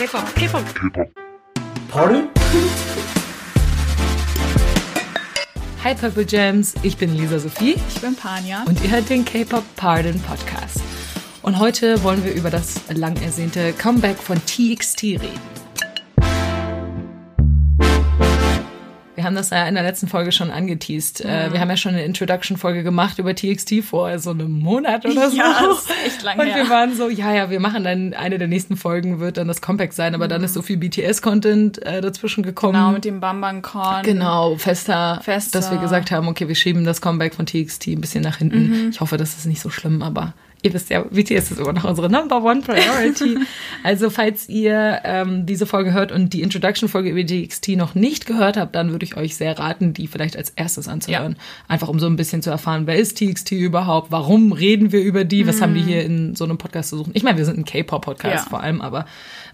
K-Pop, K-Pop. Pardon? Hi Purple Gems, ich bin Lisa Sophie Ich bin Panja. und ihr hört den K-Pop Pardon Podcast. Und heute wollen wir über das lang ersehnte Comeback von TXT reden. Wir haben das ja in der letzten Folge schon angeteased. Äh, Wir haben ja schon eine Introduction-Folge gemacht über TXT vor so einem Monat oder so. Ja, das ist echt lang Und her. wir waren so, ja, ja, wir machen dann, eine der nächsten Folgen wird dann das Comeback sein, aber dann ist so viel BTS-Content äh, dazwischen gekommen. Genau, mit dem Bamban-Korn. Genau, fester, Fester. dass wir gesagt haben, okay, wir schieben das Comeback von TXT ein bisschen nach hinten. Ich hoffe, das ist nicht so schlimm, aber ihr wisst ja, BTS ist immer noch unsere Number One Priority. also falls ihr ähm, diese Folge hört und die Introduction-Folge über TXT noch nicht gehört habt, dann würde ich euch sehr raten, die vielleicht als erstes anzuhören. Einfach um so ein bisschen zu erfahren, wer ist TXT überhaupt, warum reden wir über die, was haben die hier in so einem Podcast zu suchen. Ich meine, wir sind ein K-Pop-Podcast Ja. vor allem, aber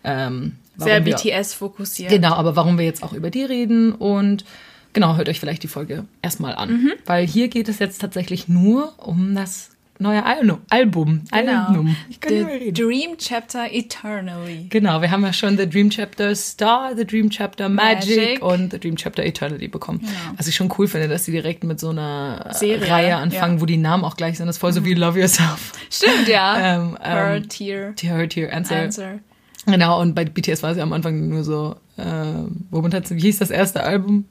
ähm, Sehr wir- BTS fokussiert. Genau, aber warum wir jetzt auch über die reden und genau, hört euch vielleicht die Folge erstmal an. Mhm. Weil hier geht es jetzt tatsächlich nur um das neue Al Album. Genau. Album. Ich kann The reden. Dream Chapter Eternally. Genau, wir haben ja schon The Dream Chapter Star, The Dream Chapter Magic, Magic. und The Dream Chapter Eternity bekommen. Was ich schon cool finde, dass sie direkt mit so einer Serie, Reihe anfangen, ja. wo die Namen auch gleich sind. Das ist voll so wie Love Yourself. Stimmt, ja. Ähm, Her ähm, Tear Tear, Tear, Answer. Answer. Genau, und bei BTS war sie am Anfang nur so, äh, womit hat sie, wie hieß das erste Album?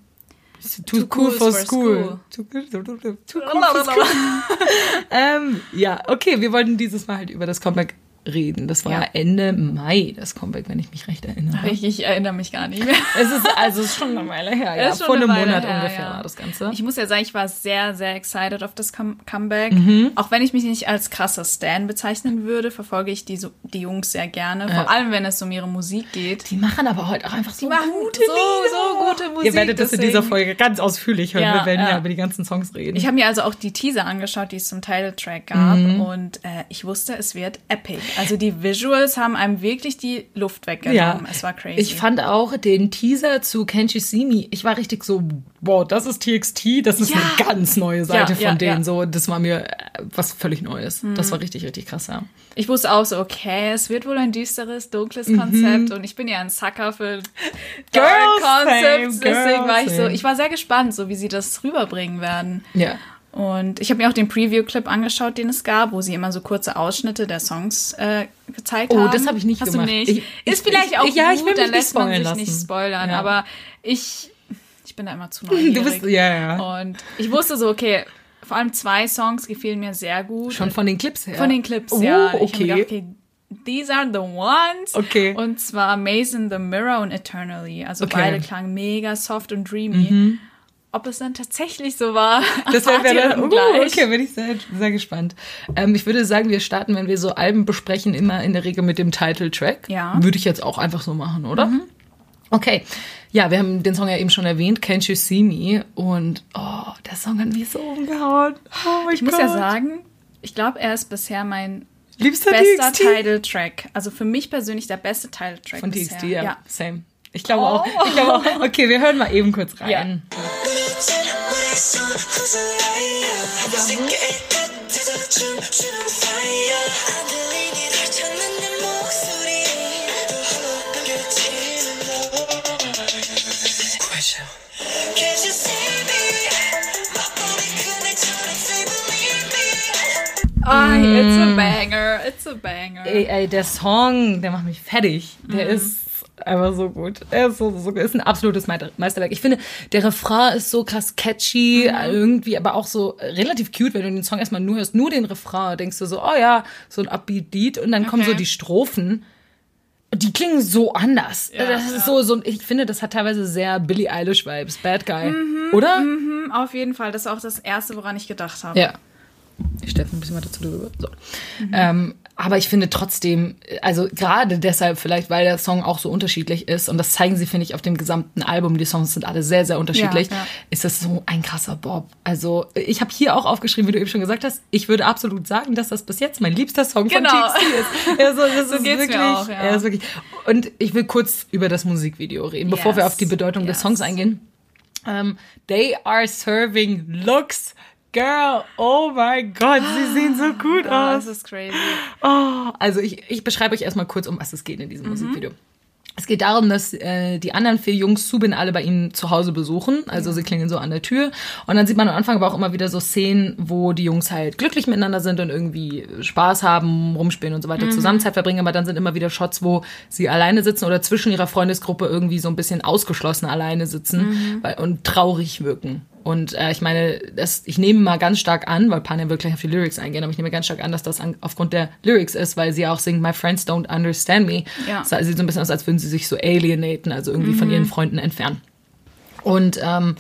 Too, cool for, school. Too, cool- for school. ähm, ja, okay, wir wollten dieses Mal halt über das Comeback reden. Das war Ja. Ende Mai, das Comeback, wenn ich mich recht erinnere. Ich, ich erinnere mich gar nicht mehr. Es ist also es ist schon eine Weile her, ja. Vor eine einem Monat her, ungefähr ja. war das Ganze. Ich muss ja sagen, ich war sehr, sehr excited auf das Come Comeback. Mhm. Auch wenn ich mich nicht als krasser Stan bezeichnen würde, verfolge ich die, so- die Jungs sehr gerne. Vor allem, wenn es um ihre Musik geht. die machen aber heute auch einfach so gute so, so gute Musik, Ihr werdet das in dieser Folge ganz ausführlich hören. Ja, wir werden ja. ja. über die ganzen Songs reden. Ich habe mir also auch die Teaser angeschaut, die es zum Titeltrack gab. Mhm. Und äh, ich wusste, es wird epic. Also die Visuals haben einem wirklich die Luft weggenommen. Ja, Es war crazy. Ich fand auch den Teaser zu Can't You See Me, ich war richtig so, wow, das ist TXT, das ist Ja. eine ganz neue Seite Ja, von ja, denen. Mhm. So, das war mir äh, was völlig Neues. Das war richtig, richtig krass, ja. Ich wusste auch so, okay, es wird wohl ein düsteres, dunkles Mhm. Konzept und ich bin ja ein Sucker für same, Concepts, deswegen war ich so, ich war sehr gespannt, so wie sie das rüberbringen werden. Ja. Und ich habe mir auch den Preview-Clip angeschaut, den es gab, wo sie immer so kurze Ausschnitte der Songs äh, gezeigt Oh, haben. das habe ich nicht Hast gemacht. Du nicht? Ich- Ist ich- vielleicht ich- auch ja, ich gut, will mich dann nicht lässt man spoilern sich nicht lassen. spoilern. Ja. Aber ich, ich bin da immer zu neugierig. Du bist, ja, ja. Und ich wusste so, okay, vor allem zwei Songs gefielen mir sehr gut. Schon von den Clips her. Von den Clips, oh, ja. Ich okay. gedacht, okay, these are the ones. Okay. Und zwar Maze in the Mirror und Eternally. Also Okay. Mhm. beide klangen mega soft und dreamy. Ob es dann tatsächlich so war, Das wäre dann uh, gleich. okay, bin ich sehr, sehr gespannt. Ähm, ich würde sagen, wir starten, wenn wir so Alben besprechen, immer in der Regel mit dem Title-Track. Ja. Mhm. Würde ich jetzt auch einfach so machen, oder? Okay. Ja, wir haben den Song ja eben schon erwähnt, Can't You See Me? Und, oh, der Song hat mich so umgehauen. Oh Ich muss ja sagen, ich glaube, er ist bisher mein Liebster bester? Title-Track. Also für mich persönlich der beste Title-Track Von. TXT, ja. ja. Same. Ich glaube auch. Ich glaube auch. Okay, wir hören mal eben kurz rein. Ah, it's a banger, it's a banger. Ey, ey, der Song, der macht mich fertig. Der ist einfach so gut. Er ist, so, so, ist ein absolutes Meister- Meisterwerk. Ich finde, der Refrain ist so krass catchy, irgendwie, aber auch so relativ cute, wenn du den Song erstmal nur hörst, nur den Refrain, denkst du so, oh ja, so ein Upbeat-Lied und dann kommen Okay. so die Strophen. Die klingen so anders. das ist so, so, ich finde, das hat teilweise sehr Billie Eilish-Vibes. Bad Guy. Oder? Hm, Auf jeden Fall, das ist auch das Erste, woran ich gedacht habe. Ja. Ich stelle ein bisschen weiter zu drüber. So. Ähm, aber ich finde trotzdem, also gerade deshalb vielleicht, weil der Song auch so unterschiedlich ist und das zeigen sie, finde ich, auf dem gesamten Album. Die Songs sind alle sehr, sehr unterschiedlich. Ja, ja. Ist das so ein krasser Bob. Also ich habe hier auch aufgeschrieben, wie du eben schon gesagt hast, ich würde absolut sagen, dass das bis jetzt mein liebster Song Genau. von TXT ist. Also, das So ist geht's mir wirklich, auch, ja. ist wirklich. Und ich will kurz über das Musikvideo reden, bevor wir Yes, auf die Bedeutung des yes. Songs eingehen. Ähm, they are serving looks. Girl, oh mein Gott, sie sehen so gut Oh, aus. das ist crazy. Oh, also ich, ich beschreibe euch erstmal kurz, um was es geht in diesem Musikvideo. Es geht darum, dass äh, die anderen vier Jungs Subin alle bei ihm zu Hause besuchen. Also sie klingeln so an der Tür. Und dann sieht man am Anfang aber auch immer wieder so Szenen, wo die Jungs halt glücklich miteinander sind und irgendwie Spaß haben, rumspielen und so weiter, zusammen Zeit verbringen. Aber dann sind immer wieder Shots, wo sie alleine sitzen oder zwischen ihrer Freundesgruppe irgendwie so ein bisschen ausgeschlossen alleine sitzen weil, und traurig wirken. Und äh, ich meine, das, ich nehme mal ganz stark an, weil Pania wird gleich auf die Lyrics eingehen, aber ich nehme ganz stark an, dass das an, aufgrund der Lyrics ist, weil sie auch singt, My friends don't understand me. Ja. Es sieht so ein bisschen aus, als würden sie sich so alienaten, also irgendwie von ihren Freunden entfernen. Und ähm,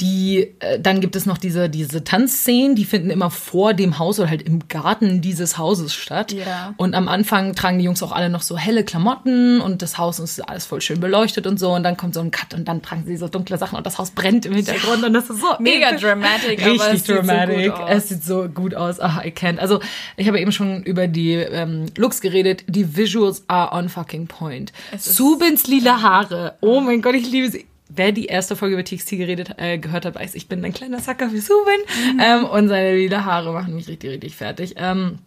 die, äh, dann gibt es noch diese, diese Tanzszenen, die finden immer vor dem Haus oder halt im Garten dieses Hauses statt. Ja. Und am Anfang tragen die Jungs auch alle noch so helle Klamotten und das Haus ist alles voll schön beleuchtet und so. Und dann kommt so ein Cut und dann tragen sie so dunkle Sachen und das Haus brennt im Hintergrund und das ist so Mega dramatic, Richtig so dramatic. aus. es sieht so gut aus. Ach, I can't. Also ich habe eben schon über die ähm, Looks geredet. Die Visuals are on fucking point. Subins lila Haare. Oh mein Gott, ich liebe sie. Wer die erste Folge über TXT geredet, äh, gehört hat, weiß, ich bin ein kleiner Sacker für Subin. Mhm. Ähm, und seine lila Haare machen mich richtig, richtig fertig. Ähm,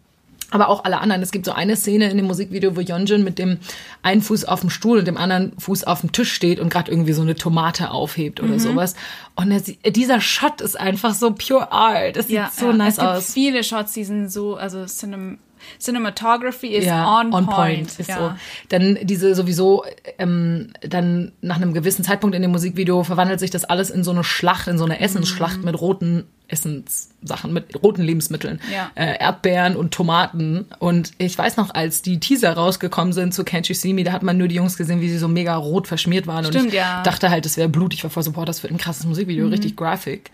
aber auch alle anderen. Es gibt so eine Szene in dem Musikvideo, wo Yeonjun mit dem einen Fuß auf dem Stuhl und dem anderen Fuß auf dem Tisch steht und gerade irgendwie so eine Tomate aufhebt Mhm. oder sowas. Und er, dieser Shot ist einfach so pure art. Das sieht so nice es gibt aus. viele Shots, die sind so, also Cinem Cinematography ist ja, on, point. Ist ja. so. Dann diese sowieso, ähm, dann nach einem gewissen Zeitpunkt in dem Musikvideo verwandelt sich das alles in so eine Schlacht, in so eine Essensschlacht Mhm. mit roten Essenssachen, mit roten Lebensmitteln. Ja. Äh, Erdbeeren und Tomaten. Und ich weiß noch, als die Teaser rausgekommen sind zu Can't You See Me, da hat man nur die Jungs gesehen, wie sie so mega rot verschmiert waren. und Stimmt, ich ja. Mhm. dachte halt, das wäre Blut. Ich war voll so, boah, das wird ein krasses Musikvideo, richtig graphic.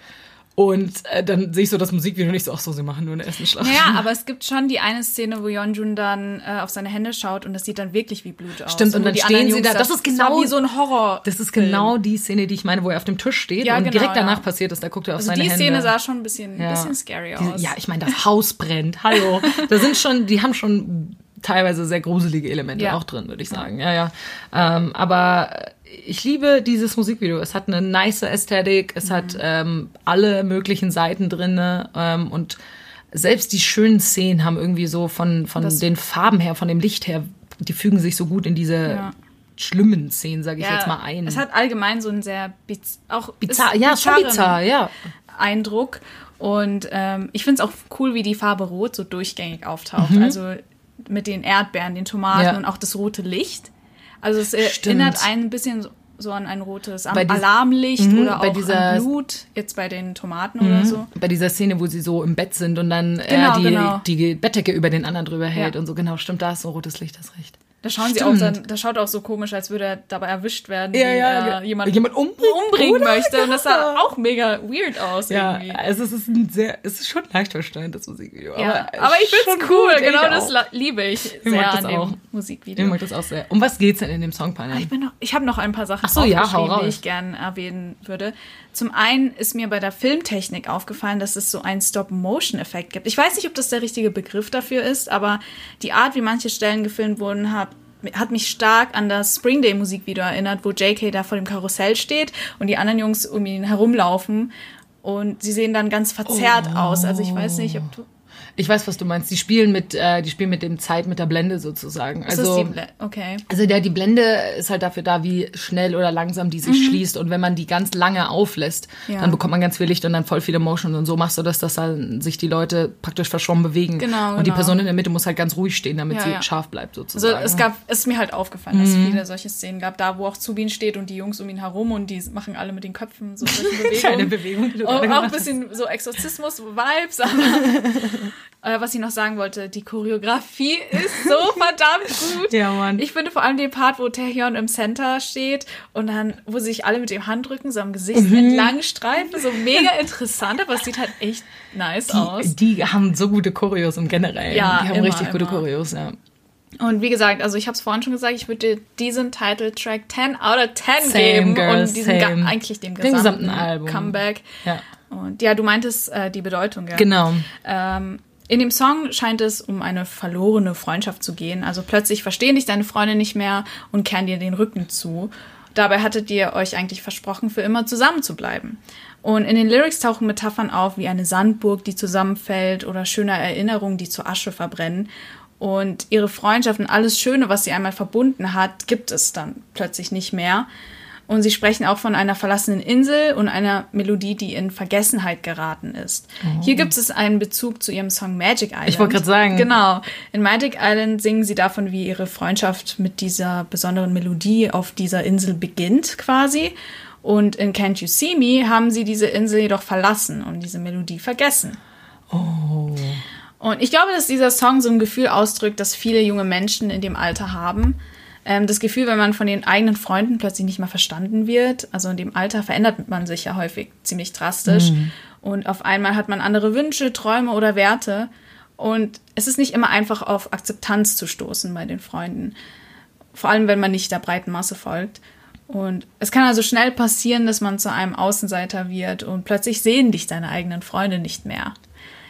Und äh, dann sehe ich so das Musikvideo und ich so, ach so, sie machen nur eine Essensschlacht. Ja, aber es gibt schon die eine Szene, wo Yeonjun dann äh, auf seine Hände schaut und das sieht dann wirklich wie Blut aus. Stimmt, und wo dann die stehen sie Jungs da. Das ist genau- wie so ein Horror. Das ist genau die Szene, die ich meine, wo er auf dem Tisch steht Ja, und genau, direkt danach ja. passiert ist. Da guckt er auf Also seine die Hände. Szene sah schon ein bisschen, Ja. bisschen scary Die- aus. Ja, ich meine, das Haus brennt. Hallo. Da sind schon, die haben schon teilweise sehr gruselige Elemente Ja. auch drin, würde ich sagen. Ja, ja. Ähm, aber ich liebe dieses Musikvideo. Es hat eine nice Ästhetik, es hat Mhm. ähm, alle möglichen Seiten drinne ähm, und selbst die schönen Szenen haben irgendwie so von, von Das- den Farben her, von dem Licht her, die fügen sich so gut in diese Ja. schlimmen Szenen, sage ich jetzt mal ein. Es hat allgemein so einen sehr biz auch bizarr, ja, schon bizarr, ja. Eindruck. Und ähm, ich finde es auch cool, wie die Farbe Rot so durchgängig auftaucht. Also mit den Erdbeeren, den Tomaten Mhm. Ja. und auch das rote Licht. Also es Stimmt. erinnert einen ein bisschen so, an ein rotes Am Alarmlicht Mhm, oder bei auch dieser- Mhm. an Blut, jetzt bei den Tomaten oder so. Bei dieser Szene, wo sie so im Bett sind und dann Genau, er die, genau. die Bettdecke über den anderen drüber hält Ja. und so. Genau, stimmt, da ist so rotes Licht, das recht. Da schauen sie auch, dann, das schaut auch so komisch, als würde er dabei erwischt werden, Ja, wie ja, er jemanden jemand umbringt, umbringen oder? möchte. Und das sah auch mega weird aus Ja, irgendwie. also es ist ein sehr, es ist schon leicht verstanden, das Musikvideo. Ja, aber, aber, ich find's schon cool, gut, genau ich das auch. la- liebe ich mag sehr das an dem auch. Musikvideo. Ich mag das auch sehr. Um was geht's denn in dem Songpanel? Ich, bin noch, ich habe noch ein paar Sachen Ach so, ja, die ich gerne erwähnen würde. Zum einen ist mir bei der Filmtechnik aufgefallen, dass es so einen Stop-Motion-Effekt gibt. Ich weiß nicht, ob das der richtige Begriff dafür ist, aber die Art, wie manche Stellen gefilmt wurden, hat, hat mich stark an das Spring Day Musikvideo erinnert, wo JK da vor dem Karussell steht und die anderen Jungs um ihn herumlaufen. Und sie sehen dann ganz verzerrt aus. Also ich weiß nicht, ob du. Ich weiß, was du meinst. Die spielen mit, äh, die spielen mit dem Zeit, mit der Blende sozusagen. Ist Also, das die okay. Also der, die Blende ist halt dafür da, wie schnell oder langsam die sich schließt. Und wenn man die ganz lange auflässt, Mhm. Ja. dann bekommt man ganz viel Licht und dann voll viele Motion. Und so machst du das, dass dann sich die Leute praktisch verschwommen bewegen. Genau, Und die genau. Person in der Mitte muss halt ganz ruhig stehen, damit Ja, sie ja. scharf bleibt Also sozusagen. es gab, es ist mir halt aufgefallen, dass es Mhm. viele solche Szenen gab, da wo auch Zubin steht und die Jungs um ihn herum und die machen alle mit den Köpfen so solche Bewegungen. Bewegung, die Und auch ein bisschen so Exorzismus-Vibes, aber äh, was ich noch sagen wollte, die Choreografie ist so verdammt gut. Ja, Mann. Ich finde vor allem den Part, wo Taehyun im Center steht und dann, wo sich alle mit dem Handrücken so am Gesicht Mhm. entlang streifen, so mega interessant, aber es sieht halt echt nice aus. die, die haben so gute Choreos im Generellen. Ja, die haben immer, richtig gute immer. Choreos, ja. Und wie gesagt, also ich habe es vorhin schon gesagt, ich würde dir diesen Titeltrack 10 out of 10 Same, geben girl, und same. ga- eigentlich dem Dem gesamten, gesamten Album. Comeback. Ja. Und ja, du meintest äh, die Bedeutung, ja. Genau. Ähm, in dem Song scheint es um eine verlorene Freundschaft zu gehen. Also plötzlich verstehen dich deine Freunde nicht mehr und kehren dir den Rücken zu. Dabei hattet ihr euch eigentlich versprochen, für immer zusammen zu bleiben. Und in den Lyrics tauchen Metaphern auf wie eine Sandburg, die zusammenfällt oder schöne Erinnerungen, die zur Asche verbrennen. Und ihre Freundschaft und alles Schöne, was sie einmal verbunden hat, gibt es dann plötzlich nicht mehr. Und sie sprechen auch von einer verlassenen Insel und einer Melodie, die in Vergessenheit geraten ist. Oh. Hier gibt es einen Bezug zu ihrem Song Magic Island. Ich wollte gerade sagen. Genau. In Magic Island singen sie davon, wie ihre Freundschaft mit dieser besonderen Melodie auf dieser Insel beginnt, quasi. Und in Can't You See Me haben sie diese Insel jedoch verlassen und diese Melodie vergessen. Oh. Und ich glaube, dass dieser Song so ein Gefühl ausdrückt, das viele junge Menschen in dem Alter haben ähm, das Gefühl, wenn man von den eigenen Freunden plötzlich nicht mehr verstanden wird. Also in dem Alter verändert man sich ja häufig ziemlich drastisch. Mhm. Und auf einmal hat man andere Wünsche, Träume oder Werte. Und es ist nicht immer einfach auf Akzeptanz zu stoßen bei den Freunden. Vor allem, wenn man nicht der breiten Masse folgt. Und es kann also schnell passieren, dass man zu einem Außenseiter wird und plötzlich sehen dich deine eigenen Freunde nicht mehr.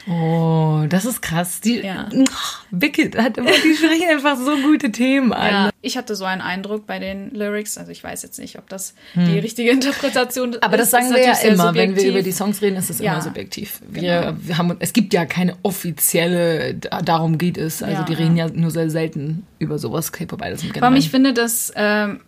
Oh, das ist krass. Die, ja. Vicky hat immer, die sprechen einfach so gute Themen an. Ja, ich hatte so einen Eindruck bei den Lyrics. Also ich weiß jetzt nicht, ob das hm. die richtige Interpretation ist. Aber das sagen wir ja immer, wenn wir über die Songs reden, ist es ja. immer subjektiv. Wir, genau. wir haben, es gibt ja keine offizielle, darum geht es. Also ja, die reden ja. nur sehr selten über sowas. K-Pop Idols im Generellen. Aber ich finde, dass ähm,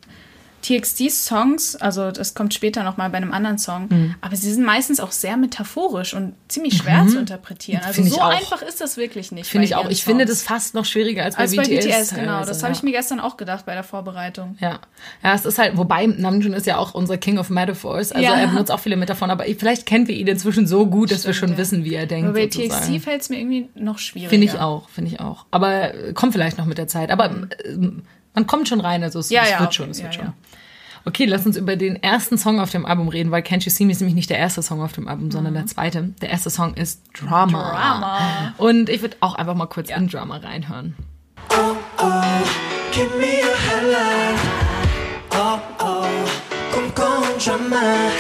TXT-Songs, also das kommt später nochmal bei einem anderen Song, mhm. aber sie sind meistens auch sehr metaphorisch und ziemlich schwer mhm. zu interpretieren. Also so einfach ist das wirklich nicht. Finde ich auch. Ich Songs. finde das fast noch schwieriger als bei als BTS. Bei BTS, genau. Das habe ich mir gestern auch gedacht bei der Vorbereitung. Ja. Ja, es ist halt, wobei Namjoon ist ja auch unser King of Metaphors. Also ja. er benutzt auch viele Metaphoren, aber vielleicht kennen wir ihn inzwischen so gut, dass Stimmt, wir schon ja. wissen, wie er denkt. Aber bei sozusagen. TXT fällt es mir irgendwie noch schwieriger. Finde ich auch, finde ich auch. Aber kommt vielleicht noch mit der Zeit. Aber mhm. man kommt schon rein, also es, ja, es wird schon, es wird schon. Okay, lass uns über den ersten Song auf dem Album reden, weil Can't You See Me ist nämlich nicht der erste Song auf dem Album, mhm. sondern der zweite. Der erste Song ist Drama. Drama. Und ich würde auch einfach mal kurz ja. in Drama reinhören. Oh, oh, give me a headline. Oh, oh, 꼼꼼 drama.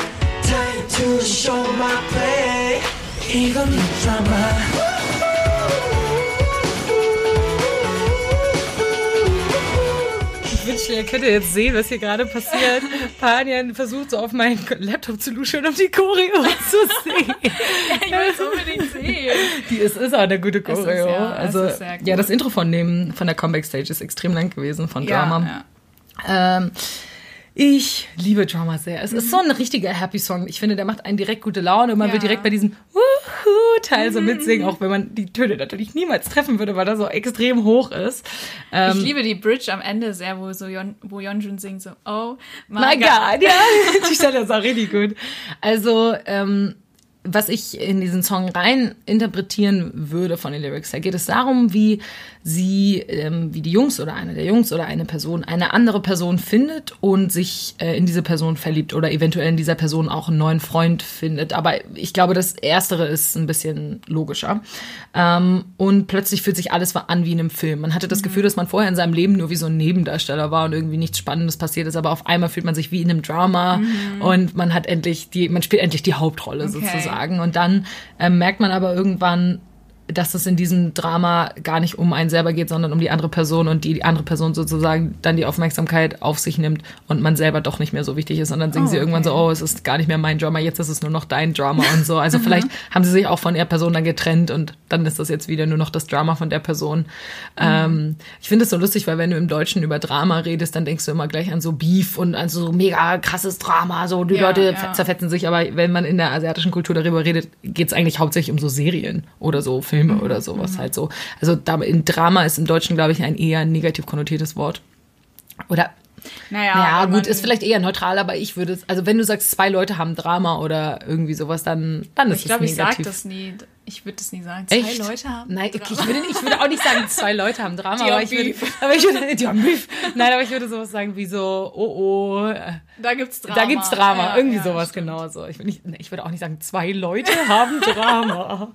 Time to show my play. 이건 drama. Ihr könnt jetzt sehen, was hier gerade passiert. Panian versucht so auf meinen Laptop zu luschen, um die Choreo zu sehen. ich will es unbedingt sehen. Die ist, ist auch eine gute Choreo. Ist, ja, also, ja, das Intro von dem, von der Comeback Stage ist extrem lang gewesen, von Drama. Ja, ähm, ich liebe Drama sehr. Es mhm. ist so ein richtiger Happy Song. Ich finde, der macht einen direkt gute Laune und man ja. will direkt bei diesem Wuhu-Teil so mitsingen, auch wenn man die Töne natürlich niemals treffen würde, weil er so extrem hoch ist. Ähm, ich liebe die Bridge am Ende sehr, wo so Yon, wo Yeonjun singt so, oh my, my God. God. Ja, die Stelle ist auch richtig gut. Also, ähm, was ich in diesen Song rein interpretieren würde von den Lyrics, da geht es darum, wie sie, ähm, wie die Jungs oder eine der Jungs oder eine Person eine andere Person findet und sich äh, in diese Person verliebt oder eventuell in dieser Person auch einen neuen Freund findet. Aber ich glaube, das Erstere ist ein bisschen logischer. Ähm, und plötzlich fühlt sich alles an wie in einem Film. Man hatte das mhm. Gefühl, dass man vorher in seinem Leben nur wie so ein Nebendarsteller war und irgendwie nichts Spannendes passiert ist, aber auf einmal fühlt man sich wie in einem Drama mhm. und man hat endlich die, man spielt endlich die Hauptrolle okay. sozusagen. Und dann äh, merkt man aber irgendwann, dass es in diesem Drama gar nicht um einen selber geht, sondern um die andere Person und die, die andere Person sozusagen dann die Aufmerksamkeit auf sich nimmt und man selber doch nicht mehr so wichtig ist. Und dann singen oh, sie irgendwann so, oh, es ist gar nicht mehr mein Drama, jetzt ist es nur noch dein Drama und so. Also vielleicht haben sie sich auch von der Person dann getrennt und dann ist das jetzt wieder nur noch das Drama von der Person. Mhm. Ähm, ich finde es so lustig, weil wenn du im Deutschen über Drama redest, dann denkst du immer gleich an so Beef und an so mega krasses Drama, so die ja, Leute ja. zerfetzen sich. Aber wenn man in der asiatischen Kultur darüber redet, geht es eigentlich hauptsächlich um so Serien oder so Filme Filme oder sowas mhm. halt so. Also in Drama ist im Deutschen, glaube ich, ein eher negativ konnotiertes Wort. Oder naja, ja, gut, ist vielleicht eher neutral, aber ich würde es, also wenn du sagst, zwei Leute haben Drama oder irgendwie sowas, dann, dann ist ich glaub, es negativ. Ich glaube, ich sage das nie. Ich würde das nie sagen. Zwei Echt? Leute haben Nein, okay, ich, würde, ich würde auch nicht sagen, zwei Leute haben Drama, aber, ich würde, aber ich würde, die haben Beef. Nein, aber ich würde sowas sagen wie so, oh oh. Da gibt's Drama. Da gibt's Drama. Ja, Irgendwie ja, sowas stimmt. genau so. Ich würde, nicht, ich würde auch nicht sagen, zwei Leute haben Drama.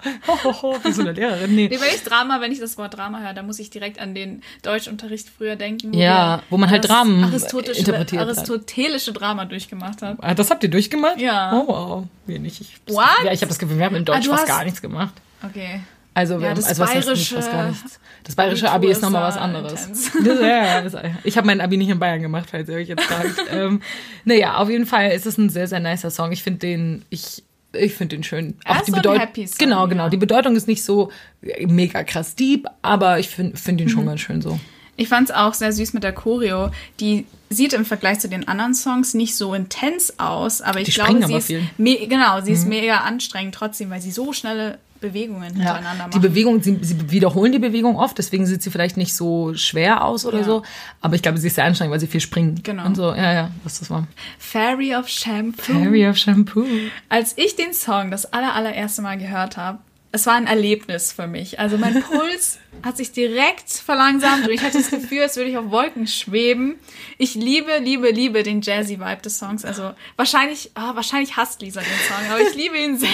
wie so eine Lehrerin. Nee. nee. Wenn ich Drama, wenn ich das Wort Drama höre, dann muss ich direkt an den Deutschunterricht früher denken. Wo ja, wo man halt Dramen interpretiert aristotelische Drama durchgemacht hat. Ah, das habt ihr durchgemacht? Ja. Oh wow. Wir nicht. Ich, What? Ja, ich habe das Gefühl, wir haben in Deutsch ah, fast gar nichts gemacht. Okay. Also, ja, das also was bayerische, nicht, fast gar nichts. Das bayerische Abi ist nochmal was anderes. Das, ja, das, ich habe mein Abi nicht in Bayern gemacht, falls ihr euch jetzt fragt. ähm, naja, auf jeden Fall ist es ein sehr, sehr nicer Song. Ich finde den, ich ich finde den schön. Er ist so ein Bedeut- happy Song, Genau, genau. ja. Die Bedeutung ist nicht so mega krass deep, aber ich finde find ihn schon Mhm. ganz schön so. Ich fand es auch sehr süß mit der Choreo. Die sieht im Vergleich zu den anderen Songs nicht so intens aus, aber ich Die glaube, springen sie ist genau, sie ist mega anstrengend trotzdem, weil sie so schnelle Bewegungen hintereinander Die macht. Bewegung, sie, sie wiederholen die Bewegung oft, deswegen sieht sie vielleicht nicht so schwer aus oder Ja. so. Aber ich glaube, sie ist sehr anstrengend, weil sie viel springt. Genau. Und so, ja, ja, was das war. Fairy of Shampoo. Fairy of Shampoo. Als ich den Song das aller, allererste Mal gehört habe, es war ein Erlebnis für mich. Also mein Puls hat sich direkt verlangsamt und ich hatte das Gefühl, als würde ich auf Wolken schweben. Ich liebe, liebe, liebe den jazzy Vibe des Songs. Also wahrscheinlich, ah, wahrscheinlich hasst Lisa den Song, aber ich liebe ihn sehr.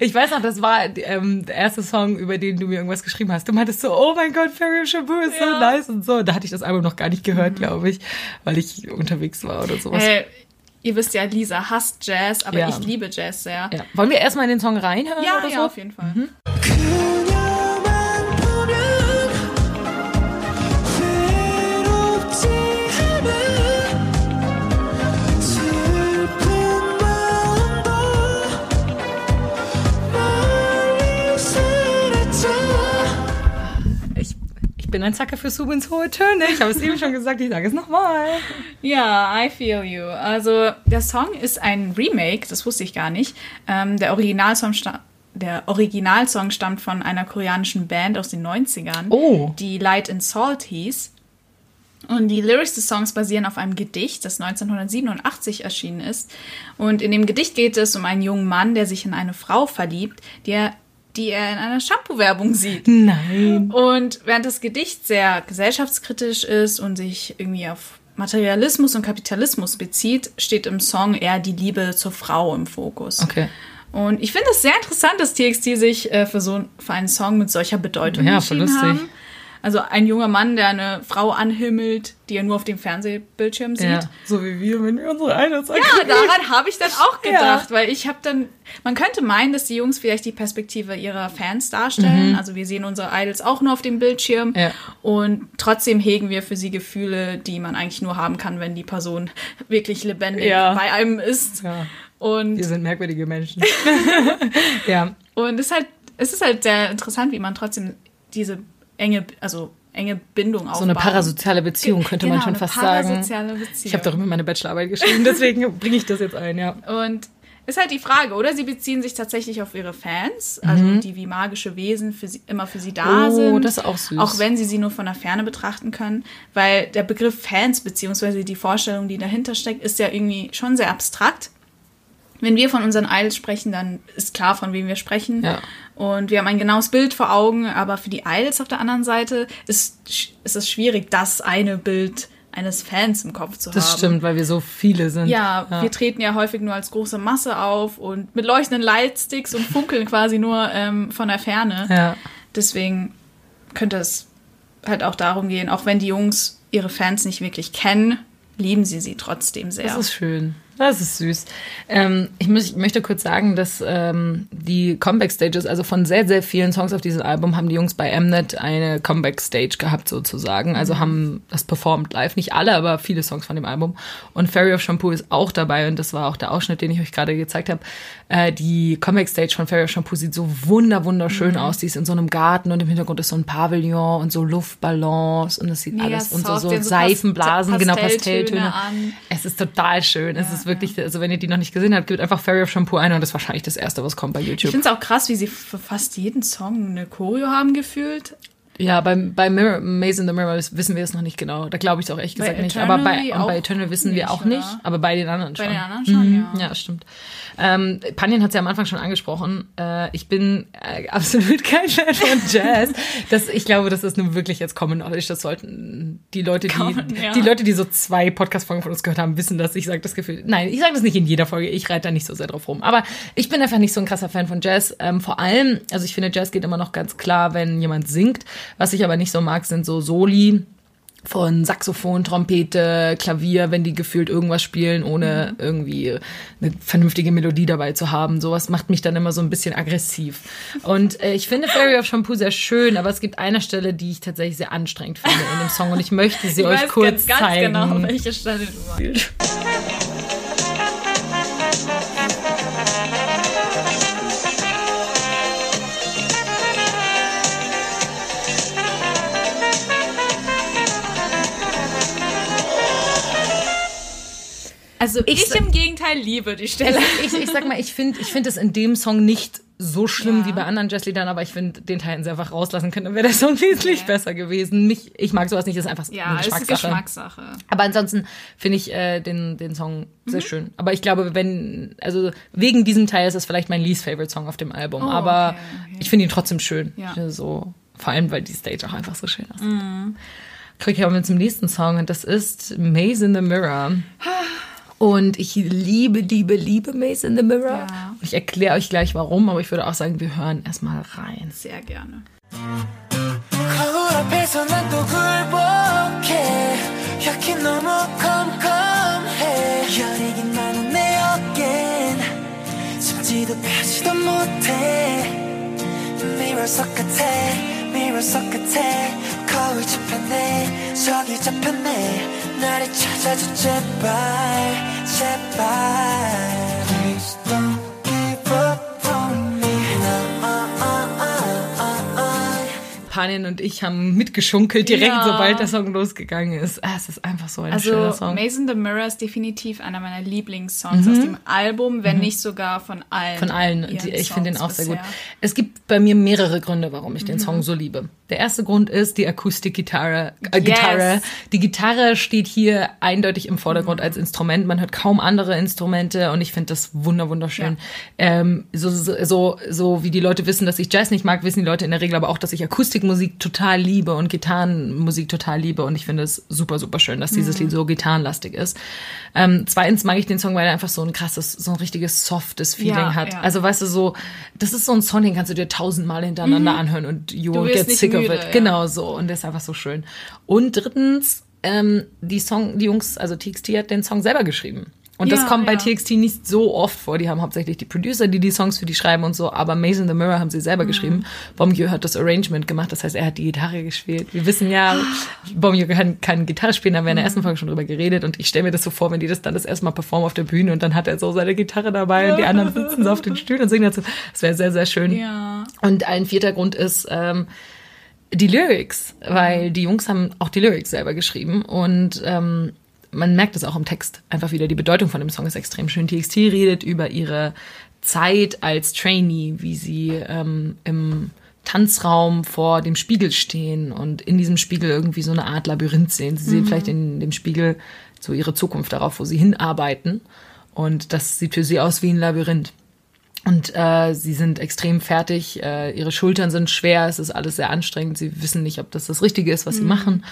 Ich weiß noch, das war ähm, der erste Song, über den du mir irgendwas geschrieben hast. Du meintest so, oh mein Gott, Fairy of Shampoo ist so Ja. nice und so. Da hatte ich das Album noch gar nicht gehört, glaube ich, weil ich unterwegs war oder sowas. Äh, ihr wisst ja, Lisa hasst Jazz, aber Ja. ich liebe Jazz sehr. Ja. Wollen wir erstmal in den Song reinhören Ja, oder ja, so? auf jeden Fall. 그 bin ein Zacker für Subins hohe Töne. Ich habe es eben schon gesagt, ich sage es nochmal. Ja, I feel you. Also der Song ist ein Remake, das wusste ich gar nicht. Ähm, der Originalsong sta der Originalsong stammt von einer koreanischen Band aus den 90ern, Oh. die Light and Salt hieß. Und die Lyrics des Songs basieren auf einem Gedicht, das 1987 erschienen ist. Und in dem Gedicht geht es um einen jungen Mann, der sich in eine Frau verliebt, die er, die er in einer Shampoo-Werbung sieht. Nein. Und während das Gedicht sehr gesellschaftskritisch ist und sich irgendwie auf Materialismus und Kapitalismus bezieht, steht im Song eher die Liebe zur Frau im Fokus. Okay. Und ich finde es sehr interessant, dass TXT sich äh, für so für einen Song mit solcher Bedeutung Ja, entschieden lustig. haben. Also ein junger Mann, der eine Frau anhimmelt, die er nur auf dem Fernsehbildschirm sieht. Ja. So wie wir, wenn wir unsere Idols Ja, daran habe ich dann auch Ja. gedacht, weil ich habe dann, man könnte meinen, dass die Jungs vielleicht die Perspektive ihrer Fans darstellen. Also wir sehen unsere Idols auch nur auf dem Bildschirm Mhm. Ja. und trotzdem hegen wir für sie Gefühle, die man eigentlich nur haben kann, wenn die Person wirklich lebendig Ja. bei einem ist. Ja. Und, Wir sind merkwürdige Menschen. ja. und es ist halt, es ist halt sehr interessant, wie man trotzdem diese enge, also enge Bindung aufbaut. So eine parasoziale Beziehung könnte man Genau, schon eine fast sagen. Beziehung. Ich habe darüber meine Bachelorarbeit geschrieben, deswegen bringe ich das jetzt ein, ja. Und ist halt die Frage, oder? Sie beziehen sich tatsächlich auf ihre Fans, also die wie magische Wesen für sie, immer für sie da Mhm. Oh, sind. das ist auch süß. Auch wenn sie sie nur von der Ferne betrachten können. Weil der Begriff Fans, beziehungsweise die Vorstellung, die dahinter steckt, ist ja irgendwie schon sehr abstrakt. Wenn wir von unseren Idols sprechen, dann ist klar, von wem wir sprechen. Ja. Und wir haben ein genaues Bild vor Augen, aber für die Idols auf der anderen Seite ist, ist es schwierig, das eine Bild eines Fans im Kopf zu Das haben. stimmt, weil wir so viele sind. Ja, wir treten ja häufig nur als große Masse auf und mit leuchtenden Lightsticks und funkeln quasi nur ähm, von der Ferne. ja. Deswegen könnte es halt auch darum gehen, auch wenn die Jungs ihre Fans nicht wirklich kennen, lieben sie sie trotzdem sehr. Das ist schön. Das ist süß. Ähm, ich, muss, ich möchte kurz sagen, dass ähm, die Comeback-Stages, also von sehr, sehr vielen Songs auf diesem Album, haben die Jungs bei Mnet eine Comeback-Stage gehabt, sozusagen. Also haben das performt live. Nicht alle, aber viele Songs von dem Album. Und Fairy of Shampoo ist auch dabei und das war auch der Ausschnitt, den ich euch gerade gezeigt habe. Äh, die Comeback-Stage von Fairy of Shampoo sieht so wunder, wunderschön aus. Die ist in so einem Garten und im Hintergrund ist so ein Pavillon und so Luftballons und das sieht Mega alles und so, so Seifenblasen, Past- genau, Pastelltöne Pastelltöne. an. Es ist total schön. es ist wirklich, also wenn ihr die noch nicht gesehen habt, gebt einfach Fairy of Shampoo ein und das ist wahrscheinlich das erste, was kommt bei ich YouTube. finde es auch krass, wie sie für fast jeden Song eine Choreo haben gefühlt. Ja, beim, bei Mirror, Maze in the Mirror wissen wir es noch nicht genau. Da glaube ich es auch echt Bei gesagt nicht. Aber bei, bei auch Eternal wissen wir nicht, auch nicht, oder? aber bei den anderen schon. Bei den anderen schon, Mhm, ja. Ja, stimmt. Ähm, Panjan hat es ja am Anfang schon angesprochen. Äh, ich bin äh, absolut kein Fan von Jazz. das, ich glaube, das ist nun wirklich jetzt Common Knowledge. Das sollten die Leute, die, Common, ja. die Leute, die so zwei Podcast-Folgen von uns gehört haben, wissen das. Ich sage das Gefühl. Nein, ich sage das nicht in jeder Folge. Ich reite da nicht so sehr drauf rum. Aber ich bin einfach nicht so ein krasser Fan von Jazz. Ähm, vor allem, also ich finde, Jazz geht immer noch ganz klar, wenn jemand singt. Was ich aber nicht so mag, sind so Soli von Saxophon, Trompete, Klavier, wenn die gefühlt irgendwas spielen, ohne irgendwie eine vernünftige Melodie dabei zu haben. Sowas macht mich dann immer so ein bisschen aggressiv. Und äh, ich finde Fairy of Shampoo sehr schön, aber es gibt eine Stelle, die ich tatsächlich sehr anstrengend finde in dem Song und ich möchte sie Ich euch weiß kurz ganz, ganz zeigen. genau, welche Stelle du meinst. Also ich, sa- im Gegenteil liebe die Stelle. ich, ich sag mal, ich finde ich find es in dem Song nicht so schlimm Ja. wie bei anderen Jazzliedern, aber ich finde, den Teil hätten sie einfach rauslassen können, dann wäre der Song wesentlich Ja. besser gewesen. Mich, ich mag sowas nicht, das ist einfach ja, eine es ist Geschmackssache. Geschmackssache. Aber ansonsten finde ich äh, den, den Song sehr Mhm. schön. Aber ich glaube, wenn, also wegen diesem Teil ist es vielleicht mein least favorite Song auf dem Album. Oh, aber okay, okay. ich finde ihn trotzdem schön. Ja. Mhm. Ich So, vor allem, weil die Stage auch einfach so schön aussieht. Kriege ich aber zum nächsten Song und das ist Maze in the Mirror. Und ich liebe, liebe, liebe Maze in the Mirror. Ja. Und ich erkläre euch gleich warum, aber ich würde auch sagen, wir hören erstmal rein. Sehr gerne. 거울 앞에서 난 또 굴복해 여긴 너무 컴컴해 여리긴 많은 내 어깨엔 숨지도 펴지도 못해 Mirror 속 같아 Mirror 속 같아 거울 잡혔네 저기 잡혔네 나를 찾아줘 제발 Panin und ich haben mitgeschunkelt direkt, Ja. sobald der Song losgegangen ist. Ah, es ist einfach so ein schöner Also Song. Mason the Mirror ist definitiv einer meiner Lieblingssongs aus dem Album, wenn nicht sogar von allen. Mhm. Von allen. Die, ich finde den auch Songs sehr gut. bisher. Es gibt bei mir mehrere Gründe, warum ich den Mhm. Song so liebe. Der erste Grund ist die Akustikgitarre. Äh, Gitarre. Yes. Die Gitarre steht hier eindeutig im Vordergrund Mhm. als Instrument. Man hört kaum andere Instrumente und ich finde das wunder wunderschön. Ähm, so, so, so, wie die Leute wissen, dass ich Jazz nicht mag, wissen die Leute in der Regel aber auch, dass ich Akustikmusik total liebe und Gitarrenmusik total liebe und ich finde es super, super schön, dass Mhm. dieses Lied so gitarrenlastig ist. Ähm, zweitens mag ich den Song, weil er einfach so ein krasses, so ein richtiges softes Feeling Ja, hat. ja. Also weißt du, so, das ist so ein Song, den kannst du dir tausendmal hintereinander anhören und you Mhm. Du won't get sick of müde, it. ja. Genau so. Und der ist einfach so schön. Und drittens, ähm, die Song, die Jungs, also TXT hat den Song selber geschrieben. Und das Ja, kommt bei ja. TXT nicht so oft vor. Die haben hauptsächlich die Producer, die die Songs für die schreiben und so. Aber Maze in the Mirror haben sie selber Mhm. geschrieben. Bomjö hat das Arrangement gemacht. Das heißt, er hat die Gitarre gespielt. Wir wissen ja, Bomjö kann, kann Gitarre spielen. Da haben wir in Mhm. der ersten Folge schon drüber geredet. Und ich stelle mir das so vor, wenn die das dann das erste Mal performen auf der Bühne und dann hat er so seine Gitarre dabei und die anderen sitzen so auf den Stühlen und singen dazu. Das wäre sehr, sehr schön. Ja. Und ein vierter Grund ist ähm, die Lyrics, weil die Jungs haben auch die Lyrics selber geschrieben und ähm, man merkt es auch im Text einfach wieder. Die Bedeutung von dem Song ist extrem schön. TXT redet über ihre Zeit als Trainee, wie sie ähm, im Tanzraum vor dem Spiegel stehen und in diesem Spiegel irgendwie so eine Art Labyrinth sehen. Sie sehen vielleicht in dem Spiegel so ihre Zukunft darauf, wo sie hinarbeiten. Und das sieht für sie aus wie ein Labyrinth. Und äh, sie sind extrem fertig, äh, ihre Schultern sind schwer, es ist alles sehr anstrengend, sie wissen nicht, ob das das Richtige ist, was sie machen.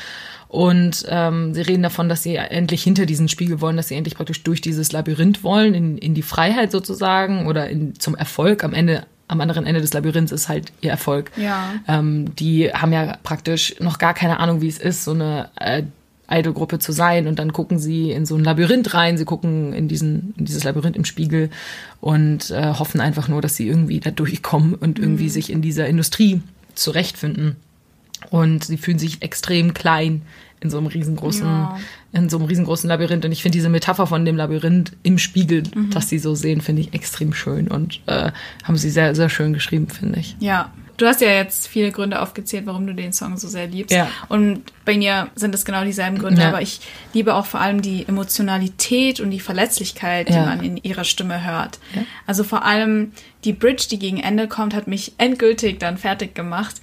Und ähm, sie reden davon, dass sie endlich hinter diesen Spiegel wollen, dass sie endlich praktisch durch dieses Labyrinth wollen, in, in die Freiheit sozusagen oder in, zum Erfolg. Am Ende, am anderen Ende des Labyrinths ist halt ihr Erfolg. Ja. Ähm, die haben ja praktisch noch gar keine Ahnung, wie es ist, so eine äh, Idolgruppe zu sein und dann gucken sie in so ein Labyrinth rein, sie gucken in diesen in dieses Labyrinth im Spiegel und äh, hoffen einfach nur, dass sie irgendwie da durchkommen und irgendwie sich in dieser Industrie zurechtfinden. Und sie fühlen sich extrem klein in so einem riesengroßen, Ja. In so einem riesengroßen Labyrinth. Und ich finde diese Metapher von dem Labyrinth im Spiegel, Mhm. das sie so sehen, finde ich extrem schön und äh, haben sie sehr, sehr schön geschrieben, finde ich. Ja. Du hast ja jetzt viele Gründe aufgezählt, warum du den Song so sehr liebst. Ja. Und bei mir sind es genau dieselben Gründe, Ja. aber ich liebe auch vor allem die Emotionalität und die Verletzlichkeit, die Ja. man in ihrer Stimme hört. Also vor allem die Bridge, die gegen Ende kommt, hat mich endgültig dann fertig gemacht.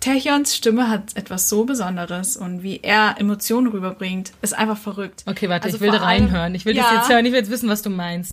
Taehyons Stimme hat etwas so Besonderes und wie er Emotionen rüberbringt, ist einfach verrückt. Okay, warte, Also ich will da reinhören. Ich will das Ja. jetzt hören, ich will jetzt wissen, was du meinst.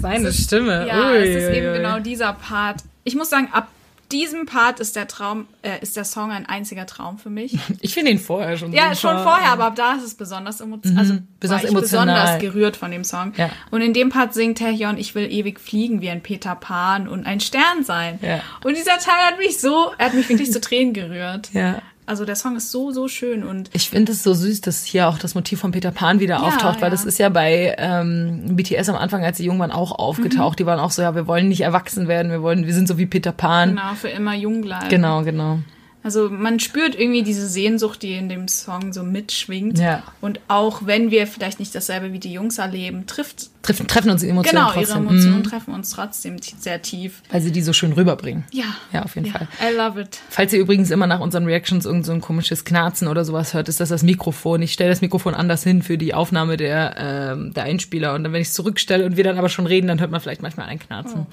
Seine Stimme. Ja, Ui, es ist eben genau dieser Part. Ich muss sagen, ab diesem Part ist der Traum, äh, ist der Song ein einziger Traum für mich. Ich finde ihn vorher schon Ja, schon vorher, aber ab da ist es besonders emotional. Also Besonders emotional. besonders gerührt von dem Song. Ja. Und in dem Part singt Taehyun, ich will ewig fliegen wie ein Peter Pan und ein Stern sein. Ja. Und dieser Teil hat mich so, er hat mich wirklich zu Tränen gerührt. Ja. Also der Song ist so, so schön und Ich finde es so süß, dass hier auch das Motiv von Peter Pan wieder auftaucht, weil ja. das ist ja bei ähm, BTS am Anfang, als sie jung waren, auch aufgetaucht. Die waren auch so, ja, wir wollen nicht erwachsen werden, wir wollen, wir sind so wie Peter Pan. genau, für immer jung bleiben. Genau, genau. Also man spürt irgendwie diese Sehnsucht, die in dem Song so mitschwingt. Ja. Und auch wenn wir vielleicht nicht dasselbe wie die Jungs erleben, trifft Treffen, treffen uns Emotionen genau ihre trotzdem. Emotionen Mhm. treffen uns trotzdem sehr tief. Weil sie die so schön rüberbringen. Ja. Ja, auf jeden Fall. I love it. Falls ihr übrigens immer nach unseren Reactions irgend so ein komisches Knarzen oder sowas hört, ist das das Mikrofon. Ich stelle das Mikrofon anders hin für die Aufnahme der, ähm, der Einspieler. Und dann, wenn ich es zurückstelle und wir dann aber schon reden, dann hört man vielleicht manchmal ein Knarzen.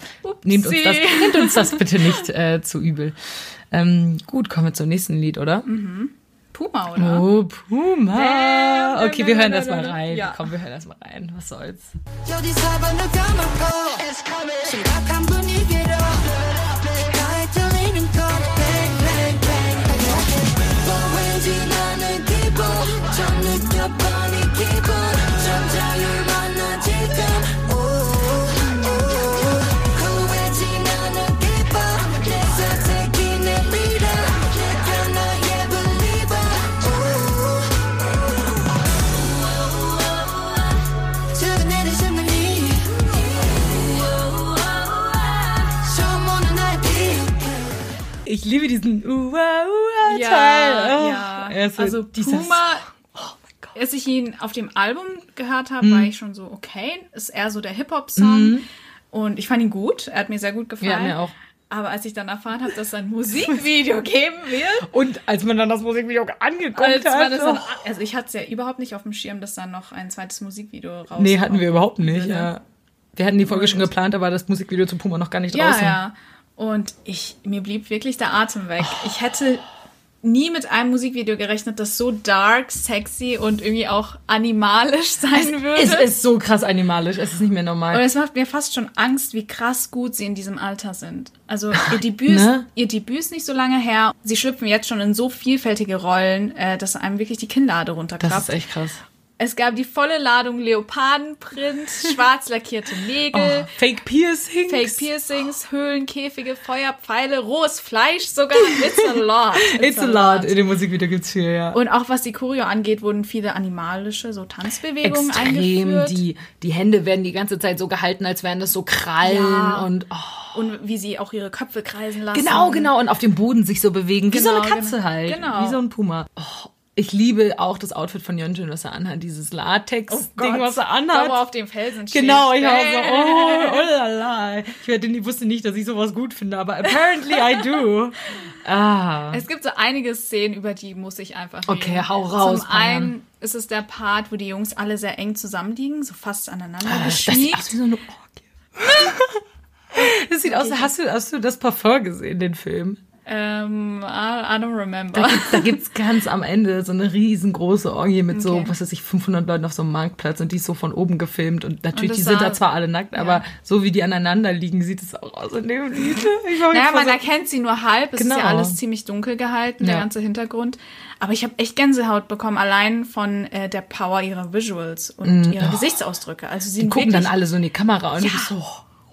nehmt, uns das, nehmt uns das bitte nicht äh, zu übel. Ähm, gut, kommen wir zum nächsten Lied, oder? Puma, oder? Oh, Puma. Okay, wir hören das mal rein. Ja. Komm, wir hören das mal rein. Was soll's? Ich liebe diesen Ua Ua Ja. Oh, ja. er Also dieses- Puma, Oh mein Gott. als ich ihn auf dem Album gehört habe, war ich schon so, okay, ist eher so der Hip-Hop-Song. Und ich fand ihn gut, er hat mir sehr gut gefallen. Ja, mir auch. Aber als ich dann erfahren habe, dass es ein Musikvideo geben wird, Und als man dann das Musikvideo angeguckt als hat. dann, also ich hatte es ja überhaupt nicht auf dem Schirm, dass dann noch ein zweites Musikvideo raus Nee, hatten wir überhaupt nicht. Ja. Wir hatten die Folge schon geplant, war das Musikvideo zu Puma noch gar nicht Ja, draußen. ja. Und ich, mir blieb wirklich der Atem weg. Ich hätte nie mit einem Musikvideo gerechnet, das so dark, sexy und irgendwie auch animalisch sein würde. Es ist so krass animalisch, es ist nicht mehr und normal. es macht mir fast schon Angst, wie krass gut sie in diesem Alter sind. Also ihr Debüt, ist, Ne? ihr Debüt ist nicht so lange her. Sie schlüpfen jetzt schon in so vielfältige Rollen, äh, dass einem wirklich die Kinnlade Das runterklappt. ist echt krass. Es gab die volle Ladung Leopardenprint, schwarz lackierte Nägel. Oh, Fake Piercings. Fake Piercings, Höhlen, Käfige, Feuerpfeile, rohes Fleisch sogar. It's a lot. It's a lot. In dem Musikvideo gibt's viel, ja. Und auch was die Choreo angeht, wurden viele animalische so Tanzbewegungen Extrem. eingeführt. Die, die Hände werden die ganze Zeit so gehalten, als wären das so Krallen Ja. und oh. Und wie sie auch ihre Köpfe kreisen lassen. Genau, genau. Und auf dem Boden sich so bewegen. Wie so Genau, eine Katze genau. halt. Genau. Wie so ein Puma. Oh, ich liebe auch das Outfit von Yeonjun, was er anhat. Dieses Latex-Ding, was er anhat. wo auf dem Felsen steht. Genau, ich war so, oh, oh la la. Ich werde- wusste nicht, dass ich sowas gut finde, aber apparently I do. Ah. Es gibt so einige Szenen, über die muss ich einfach reden. Okay, hau raus, Zum einen ist es der Part, wo die Jungs alle sehr eng zusammenliegen, so fast aneinander Das sieht geschmiegt. aus wie so eine Orgie. Das sieht aus, hast du, hast du das Parfum gesehen, den Film? Ähm, I, I don't remember. Da gibt's ganz am Ende so eine riesengroße Orgie mit so, Okay. was weiß ich, 500 Leuten auf so einem Marktplatz und die ist so von oben gefilmt und natürlich, Und die sind da zwar alle nackt, aber so wie die aneinander liegen, sieht es auch aus in dem Lied. Ich Naja, man so- erkennt sie nur halb. Es ist Genau. ja alles ziemlich dunkel gehalten, der Ja. ganze Hintergrund. Aber ich habe echt Gänsehaut bekommen, allein von äh, der Power ihrer Visuals und ihrer Gesichtsausdrücke. Also sie die gucken dann alle so in die Kamera und du bist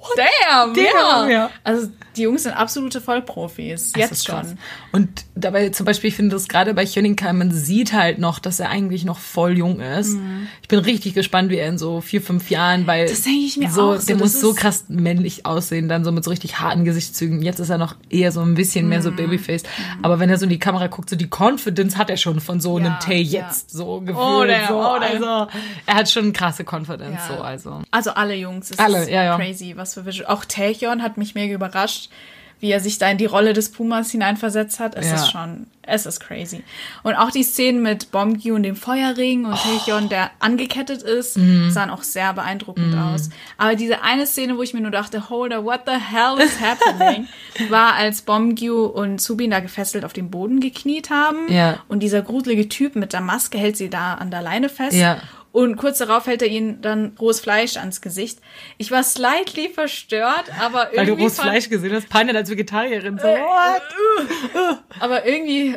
so, Damn, Damn, ja. ja. Also die Jungs sind absolute Vollprofis. Jetzt ist schon. krass. Und dabei zum Beispiel, ich finde das gerade bei Jöninkai, man sieht halt noch, dass er eigentlich noch voll jung ist. Ich bin richtig gespannt, wie er in so vier, fünf Jahren, weil Mhm. Das denke ich mir so, auch so, der muss so krass männlich aussehen, dann so mit so richtig harten Gesichtszügen. Jetzt ist er noch eher so ein bisschen mehr so Mhm. Babyface. Aber wenn er so in die Kamera guckt, so die Confidence hat er schon von so einem Ja, Tay ja. jetzt so gefühlt. Oh, damn, so. oh, damn. also er hat schon krasse Confidence Ja. so, also. Also alle Jungs. Es Alle, ist ja, ja. crazy, was für Visual. Auch Taehyun hat mich mega überrascht, wie er sich da in die Rolle des Pumas hineinversetzt hat. Es Ja. ist schon, es ist crazy. Und auch die Szenen mit Bomgyu und dem Feuerring Oh. und Taehyun, der angekettet ist, Mhm. sahen auch sehr beeindruckend aus. Aber diese eine Szene, wo ich mir nur dachte, Holder, what the hell is happening, war, als Bomgyu und Subin da gefesselt auf dem Boden gekniet haben. Ja. Und dieser gruselige Typ mit der Maske hält sie da an der Leine fest. Ja. Und kurz darauf hält er ihnen dann rohes Fleisch ans Gesicht. Ich war slightly verstört, aber irgendwie. Weil du rohes Fleisch gesehen hast, Panic als Vegetarierin. So, Äh, what? Aber irgendwie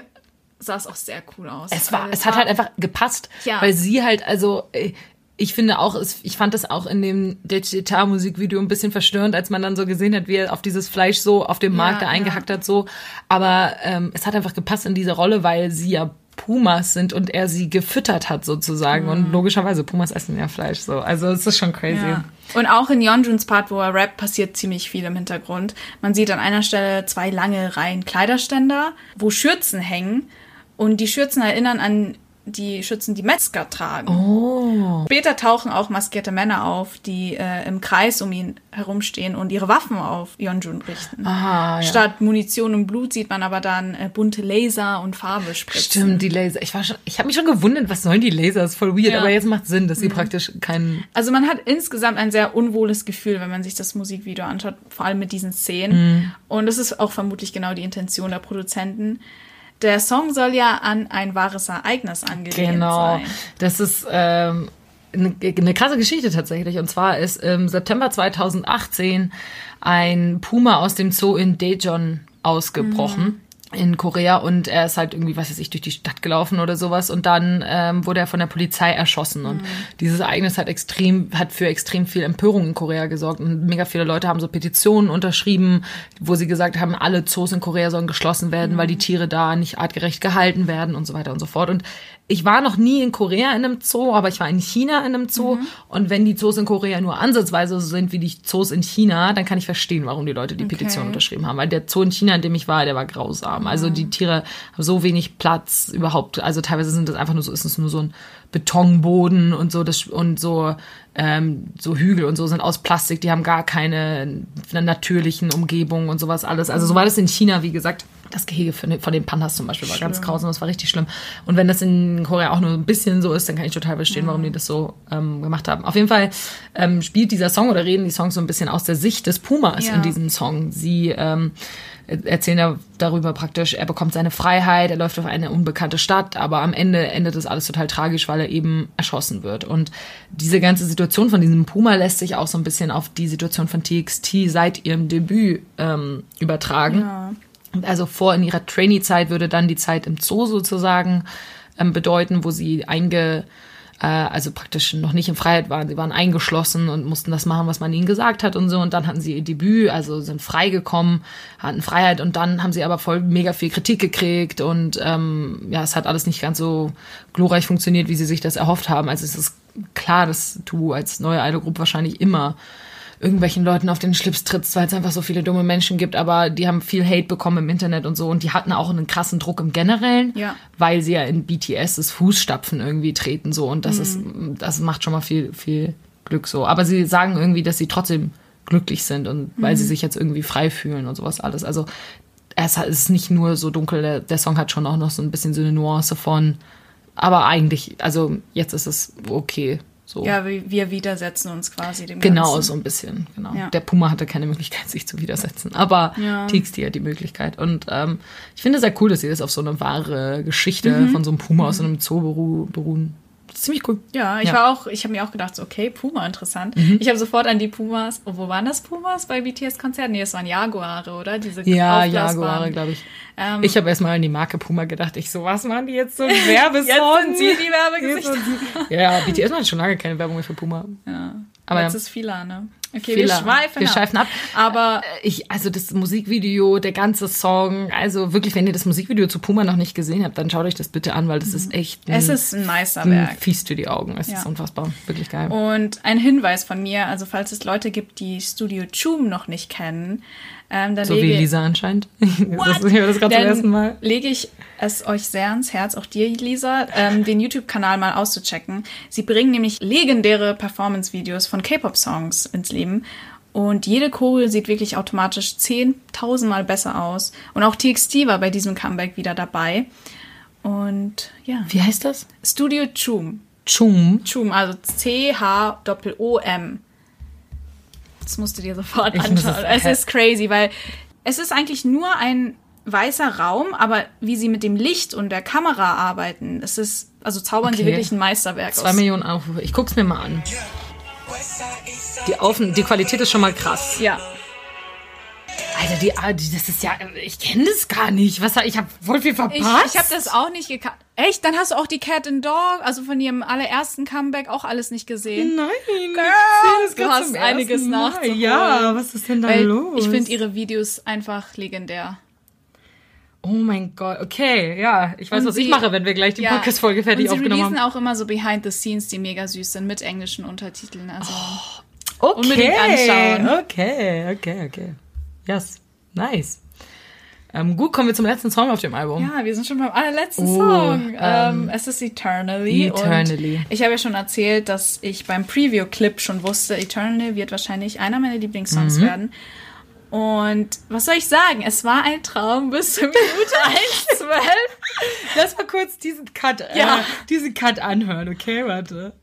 sah es auch sehr cool aus. Es war, Also es hat halt einfach gepasst, Ja. weil sie halt, also, äh, ich finde auch, ich fand das auch in dem Digital-Musikvideo ein bisschen verstörend, als man dann so gesehen hat, wie er auf dieses Fleisch so auf dem Markt da ja. eingehackt hat, so. Aber ähm, es hat einfach gepasst in diese Rolle, weil sie ja Pumas sind und er sie gefüttert hat sozusagen. Und logischerweise, Pumas essen ja Fleisch, so. Also es ist schon crazy. Ja. Und auch in Yeonjuns Part, wo er rappt, passiert ziemlich viel im Hintergrund. Man sieht an einer Stelle zwei lange Reihen Kleiderständer, wo Schürzen hängen. Und die Schürzen erinnern an die Schürzen, die Metzger tragen. Oh. Später tauchen auch maskierte Männer auf, die äh, im Kreis um ihn herumstehen und ihre Waffen auf Yeonjun richten. Aha, ja. Statt Munition und Blut sieht man aber dann äh, bunte Laser und Farbe spritzen. Stimmt, die Laser. Ich war schon, ich habe mich schon gewundert, was sollen die Laser? Das ist voll weird, Ja. aber jetzt macht Sinn, dass sie praktisch keinen. Also man hat insgesamt ein sehr unwohles Gefühl, wenn man sich das Musikvideo anschaut, vor allem mit diesen Szenen. Und das ist auch vermutlich genau die Intention der Produzenten. Der Song soll ja an ein wahres Ereignis angelehnt Genau. sein. Das ist ähm, eine, eine krasse Geschichte tatsächlich. Und zwar ist im September 2018 ein Puma aus dem Zoo in Daejeon ausgebrochen. In Korea und er ist halt irgendwie, was weiß ich, durch die Stadt gelaufen oder sowas und dann ähm, wurde er von der Polizei erschossen und dieses Ereignis hat extrem, hat für extrem viel Empörung in Korea gesorgt und mega viele Leute haben so Petitionen unterschrieben, wo sie gesagt haben, alle Zoos in Korea sollen geschlossen werden, weil die Tiere da nicht artgerecht gehalten werden und so weiter und so fort und ich war noch nie in Korea in einem Zoo, aber ich war in China in einem Zoo. Und wenn die Zoos in Korea nur ansatzweise so sind wie die Zoos in China, dann kann ich verstehen, warum die Leute die Petition unterschrieben haben. Weil der Zoo in China, in dem ich war, der war grausam. Also die Tiere haben so wenig Platz überhaupt. Also teilweise sind das einfach nur so, ist es nur so ein Betonboden und so das und so ähm, so Hügel und so sind aus Plastik. Die haben gar keine natürlichen Umgebungen und sowas alles. Also so war das in China, wie gesagt. Das Gehege von den, von den Pandas zum Beispiel war ganz grausam, das war richtig schlimm. Und wenn das in Korea auch nur ein bisschen so ist, dann kann ich total verstehen, warum die das so ähm, gemacht haben. Auf jeden Fall ähm, spielt dieser Song oder reden die Songs so ein bisschen aus der Sicht des Pumas Ja. in diesem Song. Sie ähm, erzählen da darüber praktisch, er bekommt seine Freiheit, er läuft auf eine unbekannte Stadt, aber am Ende endet das alles total tragisch, weil er eben erschossen wird. Und diese ganze Situation von diesem Puma lässt sich auch so ein bisschen auf die Situation von TXT seit ihrem Debüt ähm, übertragen. Ja. Also vor in ihrer Trainee-Zeit würde dann die Zeit im Zoo sozusagen ähm, bedeuten, wo sie einge, äh, also praktisch noch nicht in Freiheit waren. Sie waren eingeschlossen und mussten das machen, was man ihnen gesagt hat und so. Und dann hatten sie ihr Debüt, also sind freigekommen, hatten Freiheit und dann haben sie aber voll mega viel Kritik gekriegt und ähm, ja, es hat alles nicht ganz so glorreich funktioniert, wie sie sich das erhofft haben. Also es ist klar, dass du als neue Idol-Group wahrscheinlich immer irgendwelchen Leuten auf den Schlips trittst, weil es einfach so viele dumme Menschen gibt, aber die haben viel Hate bekommen im Internet und so und die hatten auch einen krassen Druck im Generellen, Ja. weil sie ja in BTS das Fußstapfen irgendwie treten so und das ist das macht schon mal viel viel Glück so, aber sie sagen irgendwie, dass sie trotzdem glücklich sind und weil sie sich jetzt irgendwie frei fühlen und sowas alles. Also es ist nicht nur so dunkel, der, der Song hat schon auch noch so ein bisschen so eine Nuance von aber eigentlich, also jetzt ist es okay. So. Ja, wir, widersetzen uns quasi dem Genau, Ganzen. so ein bisschen. Genau. Ja. Der Puma hatte keine Möglichkeit, sich zu widersetzen. Aber Ja. TXT hat die Möglichkeit. Und ähm, ich finde es sehr cool, dass sie das auf so eine wahre Geschichte Mhm. von so einem Puma aus so einem Zoo beru beruhen. Ziemlich cool. Ja, ich Ja. Mhm. war auch, ich habe mir auch gedacht, so, okay, Puma, interessant. Ich habe sofort an die Pumas, oh, wo waren das Pumas bei BTS-Konzerten? Nee, das waren Jaguare, oder? Diese Ja. Jaguare, glaube ich. Ähm, ich habe erstmal an die Marke Puma gedacht. Ich so, was machen die jetzt so ein Werbesong? Jetzt sind sie die Werbegesichter. Ja, BTS macht schon lange keine Werbung mehr für Puma. Ja. Aber Jetzt ja. ist Fila, ne? Okay, Fehler. wir schweifen Wir ab. schweifen ab. Aber Ich, also das Musikvideo, der ganze Song, also wirklich, wenn ihr das Musikvideo zu Puma noch nicht gesehen habt, dann schaut euch das bitte an, weil das ist echt ein, Mhm. es ist ein ein Meisterwerk. fies für die Augen. Es Ja. ist unfassbar, wirklich geil. Und ein Hinweis von mir, also falls es Leute gibt, die Studio Choom noch nicht kennen, ähm, so wie Lisa anscheinend. das, ich das gerade zum ersten Mal. lege ich es euch sehr ans Herz, auch dir, Lisa, ähm, den YouTube-Kanal mal auszuchecken. Sie bringen nämlich legendäre Performance-Videos von K-Pop-Songs ins Leben. Und jede Choreo sieht wirklich automatisch 10.000 Mal besser aus. Und auch TXT war bei diesem Comeback wieder dabei. Und ja, Wie heißt das? Studio Choom. Chum. Choom, also C-H-O-M. Das musst du dir sofort anschauen. es- Es ist crazy, weil es ist eigentlich nur ein weißer Raum, aber wie sie mit dem Licht und der Kamera arbeiten, es ist, also zaubern sie Okay. wirklich ein Meisterwerk Zwei aus. Millionen Aufrufe. Ich guck's mir mal an. Die, Aufen, die Qualität ist schon mal krass. Ja, Alter, die, ah, die das ist ja, ich kenne das gar nicht. Was, ich habe voll viel ich, verpasst. ich habe das auch nicht gekannt. Echt? Dann hast du auch die Cat and Dog, also von ihrem allerersten Comeback auch alles nicht gesehen. Nein, du hast einiges nachzuholen. Ja, was ist denn da Weil los? ich finde ihre Videos einfach legendär. Oh mein Gott, okay, ja. Ich weiß, Und was ich sie- mache, wenn wir gleich die Ja. Podcast-Folge fertig Und sie aufgenommen haben. auch immer so Behind the Scenes, die mega süß sind, mit englischen Untertiteln. Also Okay, unbedingt anschauen. Okay, okay, okay. Yes, nice. Ähm, gut, kommen wir zum letzten Song auf dem Album. Ja, wir sind schon beim allerletzten Oh, Song. ähm, Ähm, es ist Eternally. Eternally. Und ich habe ja schon erzählt, dass ich beim Preview-Clip schon wusste, Eternally wird wahrscheinlich einer meiner Mhm. Lieblingssongs werden. Und was soll ich sagen? Es war ein Traum bis zur Minute 1,12. Lass mal kurz diesen Cut, Ja. äh, diesen Cut anhören, okay? Warte.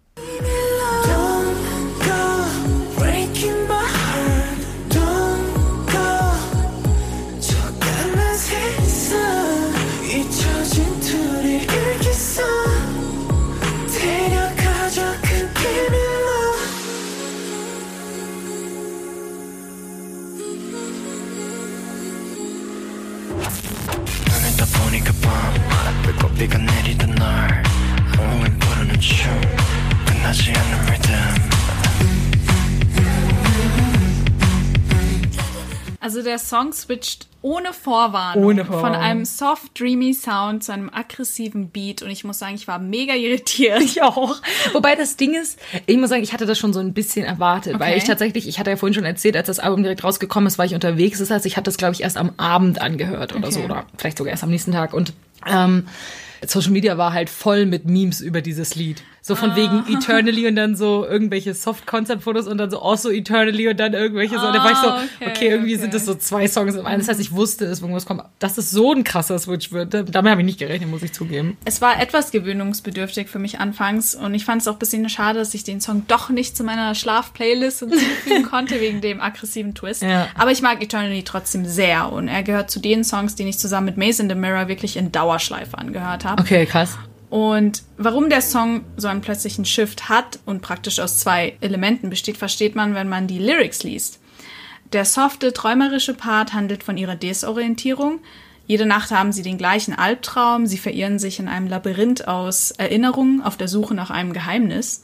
비가 내리던 날 온몸이 부르는 춤 끝나지 않는 리듬 Also der Song switcht ohne Vorwarnung, Ohne Vorwarnung. von einem soft, dreamy Sound zu einem aggressiven Beat. Und ich muss sagen, ich war mega irritiert. Ich auch. Wobei das Ding ist, ich muss sagen, ich hatte das schon so ein bisschen erwartet, weil Okay. ich tatsächlich, ich hatte ja vorhin schon erzählt, als das Album direkt rausgekommen ist, war ich unterwegs. Das heißt, ich hatte das, glaube ich, erst am Abend angehört oder Okay. so, oder vielleicht sogar erst am nächsten Tag. Und ähm, Social Media war halt voll mit Memes über dieses Lied. So von wegen Eternally und dann so irgendwelche Soft-Concept-Fotos und dann so also Eternally und dann irgendwelche so. Da war ich so, Ah, okay, okay, irgendwie okay. sind das so zwei Songs im einen. Das heißt, ich wusste, dass irgendwas kommt. Dass es so ein krasser Switch wird, damit habe ich nicht gerechnet, muss ich zugeben. Es war etwas gewöhnungsbedürftig für mich anfangs und ich fand es auch ein bisschen schade, dass ich den Song doch nicht zu meiner Schlafplaylist hinzufügen konnte wegen dem aggressiven Twist. Ja. Aber ich mag Eternity trotzdem sehr und er gehört zu den Songs, die ich zusammen mit Maze in the Mirror wirklich in Dauerschleife angehört habe. Okay, krass. Und warum der Song so einen plötzlichen Shift hat und praktisch aus zwei Elementen besteht, versteht man, wenn man die Lyrics liest. Der softe, träumerische Part handelt von ihrer Desorientierung. Jede Nacht haben sie den gleichen Albtraum, sie verirren sich in einem Labyrinth aus Erinnerungen auf der Suche nach einem Geheimnis.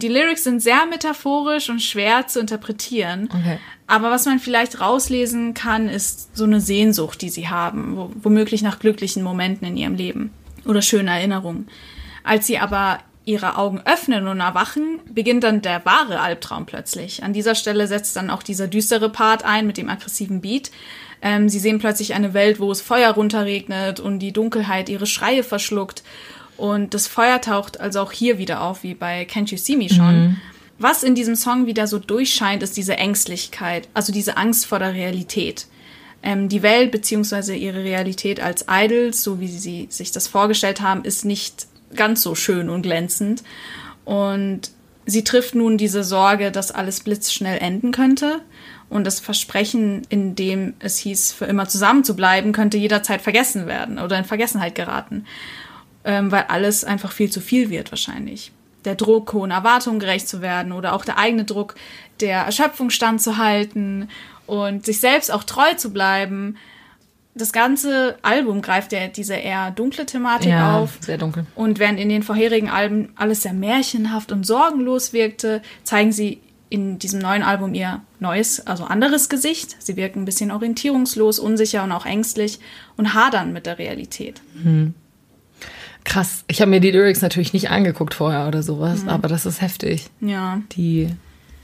Die Lyrics sind sehr metaphorisch und schwer zu interpretieren. Okay. Aber was man vielleicht rauslesen kann, ist so eine Sehnsucht, die sie haben, wo, womöglich nach glücklichen Momenten in ihrem Leben oder schöne Erinnerungen. Als sie aber ihre Augen öffnen und erwachen, beginnt dann der wahre Albtraum plötzlich. An dieser Stelle setzt dann auch dieser düstere Part ein mit dem aggressiven Beat. Ähm, sie sehen plötzlich eine Welt, wo es Feuer runterregnet und die Dunkelheit ihre Schreie verschluckt. Und das Feuer taucht also auch hier wieder auf, wie bei Can't You See Me schon. Was in diesem Song wieder so durchscheint, ist diese Ängstlichkeit, also diese Angst vor der Realität. Ähm, die Welt beziehungsweise ihre Realität als Idols, so wie sie sich das vorgestellt haben, ist nicht ganz so schön und glänzend. Und sie trifft nun diese Sorge, dass alles blitzschnell enden könnte. Und das Versprechen, in dem es hieß, für immer zusammen zu bleiben, könnte jederzeit vergessen werden oder in Vergessenheit geraten. Ähm, weil alles einfach viel zu viel wird wahrscheinlich. Der Druck, hohen Erwartungen gerecht zu werden oder auch der eigene Druck, der Erschöpfung standzuhalten und sich selbst auch treu zu bleiben. Das ganze Album greift ja diese eher dunkle Thematik Ja, auf. sehr dunkel. Und während in den vorherigen Alben alles sehr märchenhaft und sorgenlos wirkte, zeigen sie in diesem neuen Album ihr neues, also anderes Gesicht. Sie wirken ein bisschen orientierungslos, unsicher und auch ängstlich und hadern mit der Realität. Krass. Ich habe mir die Lyrics natürlich nicht angeguckt vorher oder sowas, Mhm. aber das ist heftig. Ja. Die.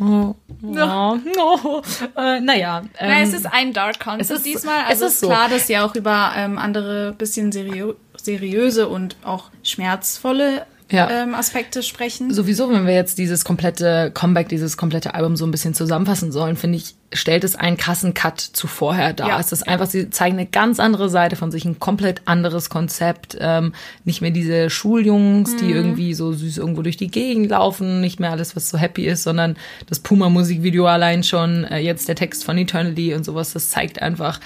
Oh, oh, oh. Äh, naja. Ähm, es ist ein Dark Concept es ist- diesmal. es Also ist ist so. klar, dass sie auch über ähm, andere bisschen seriö seriöse und auch schmerzvolle Ja. ähm, Aspekte sprechen. Sowieso, wenn wir jetzt dieses komplette Comeback, dieses komplette Album so ein bisschen zusammenfassen sollen, finde ich, stellt es einen krassen Cut zu vorher dar. Ja. Es ist einfach, sie zeigen eine ganz andere Seite von sich, ein komplett anderes Konzept. Ähm, nicht mehr diese Schuljungs, die irgendwie so süß irgendwo durch die Gegend laufen, nicht mehr alles, was so happy ist, sondern das Puma-Musikvideo allein schon, äh, jetzt der Text von Eternity und sowas, das zeigt einfach,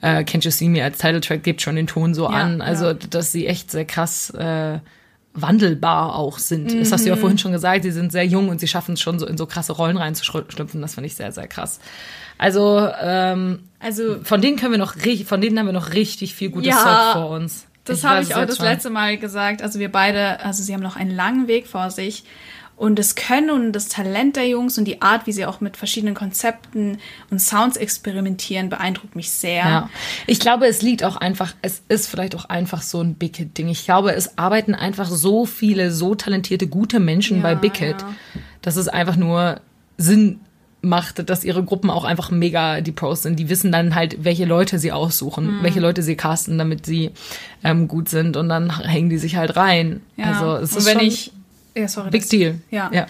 äh, Can't You See Me als Titeltrack gibt schon den Ton so Ja, an. Also, ja. dass sie echt sehr krass äh, wandelbar auch sind. Das hast du Mhm. ja vorhin schon gesagt, sie sind sehr jung und sie schaffen es schon so in so krasse Rollen reinzuschlüpfen. Das finde ich sehr, sehr krass. Also ähm, Also von denen können wir noch von denen haben wir noch richtig viel gutes Ja. Zeug vor uns. Das habe ich auch das schon. letzte Mal gesagt. Also wir beide, also sie haben noch einen langen Weg vor sich. Und das Können und das Talent der Jungs und die Art, wie sie auch mit verschiedenen Konzepten und Sounds experimentieren, beeindruckt mich sehr. Ja. Ich glaube, es liegt auch einfach, es ist vielleicht auch einfach so ein Big Hit-Ding. Ich glaube, es arbeiten einfach so viele, so talentierte, gute Menschen Ja, bei Big Hit, dass es einfach nur Sinn macht, dass ihre Gruppen auch einfach mega die Pros sind. Die wissen dann halt, welche Leute sie aussuchen, Mhm. welche Leute sie casten, damit sie ähm, gut sind und dann hängen die sich halt rein. Ja. Also es und ist wenn schon ich, ja, sorry, Big das- Deal. Ja. ja.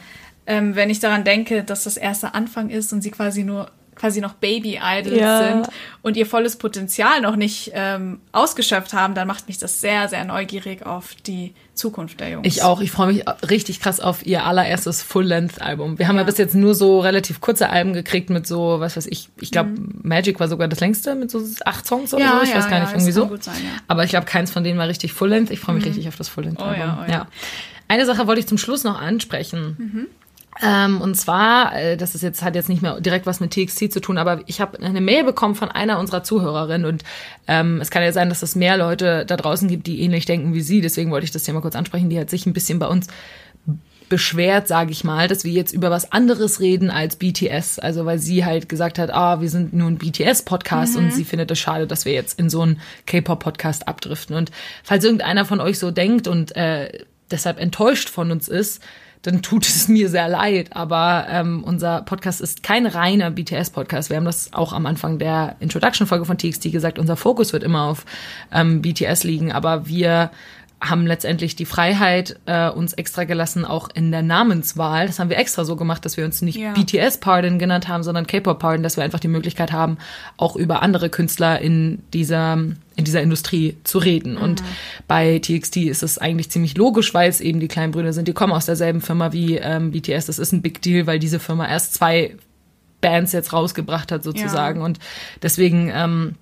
Ähm, wenn ich daran denke, dass das erste Anfang ist und sie quasi nur quasi noch Baby-Idols Ja. sind und ihr volles Potenzial noch nicht ähm, ausgeschöpft haben, dann macht mich das sehr, sehr neugierig auf die Zukunft der Jungs. Ich auch. Ich freue mich richtig krass auf ihr allererstes Full-Length-Album. Wir haben ja. Ja. bis jetzt nur so relativ kurze Alben gekriegt mit so, was weiß ich, ich glaube, Magic war sogar das längste mit so acht Songs oder Mhm. Ja, so. Ich weiß gar nicht, irgendwie so. sein. Aber ich glaube, keins von denen war richtig Full-Length. Ich freue mich richtig auf das Full-Length-Album. Oh oh ja. Eine Sache wollte ich zum Schluss noch ansprechen. Mhm. Ähm, und zwar, äh, das ist jetzt hat jetzt nicht mehr direkt was mit TXT zu tun, aber ich habe eine Mail bekommen von einer unserer Zuhörerinnen und ähm, es kann ja sein, dass es mehr Leute da draußen gibt, die ähnlich denken wie sie. Deswegen wollte ich das Thema kurz ansprechen. Die hat sich ein bisschen bei uns beschwert, sage ich mal, dass wir jetzt über was anderes reden als BTS. Also weil sie halt gesagt hat, ah, wir sind nur ein BTS-Podcast und sie findet es schade, dass wir jetzt in so einen K-Pop-Podcast abdriften. Und falls irgendeiner von euch so denkt und äh, deshalb enttäuscht von uns ist, dann tut es mir sehr leid. Aber ähm, unser Podcast ist kein reiner BTS-Podcast. Wir haben das auch am Anfang der Introduction-Folge von TXT gesagt. Unser Fokus wird immer auf ähm, BTS liegen, aber wir haben letztendlich die Freiheit äh, uns extra gelassen, auch in der Namenswahl. Das haben wir extra so gemacht, dass wir uns nicht Ja. BTS Pardon genannt haben, sondern K-Pop Pardon, dass wir einfach die Möglichkeit haben, auch über andere Künstler in dieser in dieser Industrie zu reden. Und bei TXT ist es eigentlich ziemlich logisch, weil es eben die kleinen Brüder sind. Die kommen aus derselben Firma wie ähm, BTS. Das ist ein Big Deal, weil diese Firma erst zwei Bands jetzt rausgebracht hat sozusagen. Ja. Und deswegen ähm,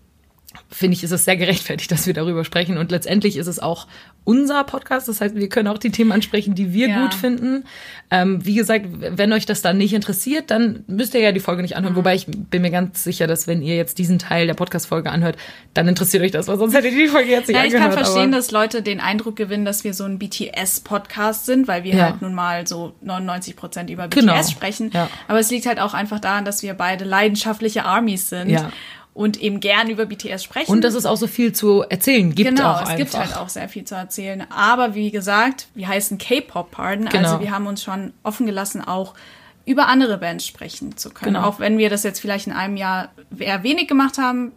finde ich, ist es sehr gerechtfertigt, dass wir darüber sprechen. Und letztendlich ist es auch unser Podcast. Das heißt, wir können auch die Themen ansprechen, die wir Ja. gut finden. Ähm, wie gesagt, wenn euch das dann nicht interessiert, dann müsst ihr ja die Folge nicht Mhm. anhören. Wobei ich bin mir ganz sicher, dass wenn ihr jetzt diesen Teil der Podcast-Folge anhört, dann interessiert euch das, weil sonst hättet ihr die Folge jetzt nicht Ja, ich kann angehört. verstehen, dass Leute den Eindruck gewinnen, dass wir so ein BTS-Podcast sind, weil wir Ja. halt nun mal so 99 Prozent über Genau. BTS sprechen. Ja. Aber es liegt halt auch einfach daran, dass wir beide leidenschaftliche Armies sind Ja. Und eben gern über BTS sprechen. Und dass es auch so viel zu erzählen gibt genau, auch es einfach. gibt halt auch sehr viel zu erzählen. Aber wie gesagt, wir heißen K-Pop Pardon. Genau. Also wir haben uns schon offen gelassen, auch über andere Bands sprechen zu können. Genau. Auch wenn wir das jetzt vielleicht in einem Jahr eher wenig gemacht haben,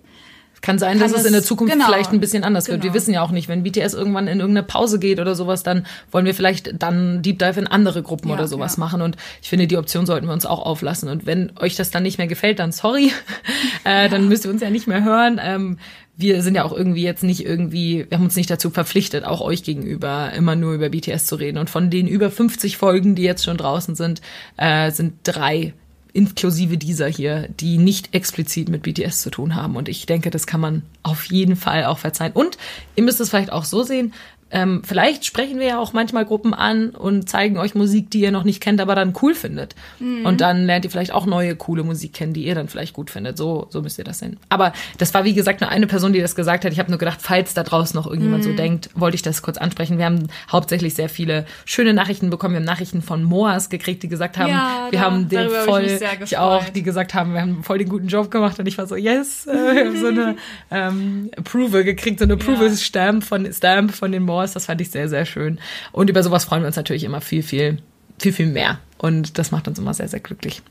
Kann sein, dass kann es in der Zukunft genau. vielleicht ein bisschen anders wird. Wir Genau. wissen ja auch nicht, wenn BTS irgendwann in irgendeine Pause geht oder sowas, dann wollen wir vielleicht dann Deep Dive in andere Gruppen Ja, oder sowas ja. machen. Und ich finde, die Option sollten wir uns auch auflassen. Und wenn euch das dann nicht mehr gefällt, dann sorry. äh, dann müsst ihr uns ja nicht mehr hören. Ähm, wir sind ja auch irgendwie jetzt nicht irgendwie, wir haben uns nicht dazu verpflichtet, auch euch gegenüber immer nur über BTS zu reden. Und von den über 50 Folgen, die jetzt schon draußen sind, äh, sind drei inklusive dieser hier, die nicht explizit mit BTS zu tun haben. Und ich denke, das kann man auf jeden Fall auch verzeihen. Und ihr müsst es vielleicht auch so sehen, ähm, vielleicht sprechen wir ja auch manchmal Gruppen an und zeigen euch Musik, die ihr noch nicht kennt, aber dann cool findet. Und dann lernt ihr vielleicht auch neue, coole Musik kennen, die ihr dann vielleicht gut findet. So, so müsst ihr das sehen. Aber das war, wie gesagt, nur eine Person, die das gesagt hat. Ich habe nur gedacht, falls da draußen noch irgendjemand so denkt, wollte ich das kurz ansprechen. Wir haben hauptsächlich sehr viele schöne Nachrichten bekommen. Wir haben Nachrichten von Moas gekriegt, die gesagt haben, Ja, wir da- haben den ich voll, mich sehr ich auch, die gesagt haben, wir haben voll den guten Job gemacht und ich war so, yes, äh, wir haben so eine ähm, Approval gekriegt, so eine Approval-Stamp von, Stamp von den Moors, das fand ich sehr, sehr schön. Und über sowas freuen wir uns natürlich immer viel, viel, viel, viel mehr. Und das macht uns immer sehr, sehr glücklich.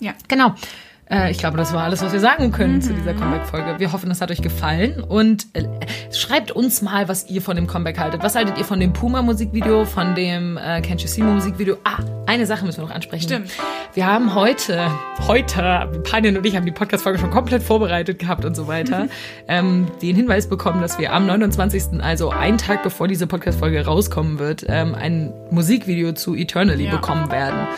ja. Genau. Äh, ich glaube, das war alles, was wir sagen können zu dieser Comeback-Folge. Wir hoffen, es hat euch gefallen und äh, schreibt uns mal, was ihr von dem Comeback haltet. Was haltet ihr von dem Puma-Musikvideo, von dem äh, Can't You See Me Musikvideo? Ah, eine Sache müssen wir noch ansprechen. Stimmt. Wir haben heute, heute, Panin und ich haben die Podcast-Folge schon komplett vorbereitet gehabt und so weiter, ähm, den Hinweis bekommen, dass wir am 29., also einen Tag bevor diese Podcast-Folge rauskommen wird, ähm, ein Musikvideo zu Eternally Ja. bekommen werden.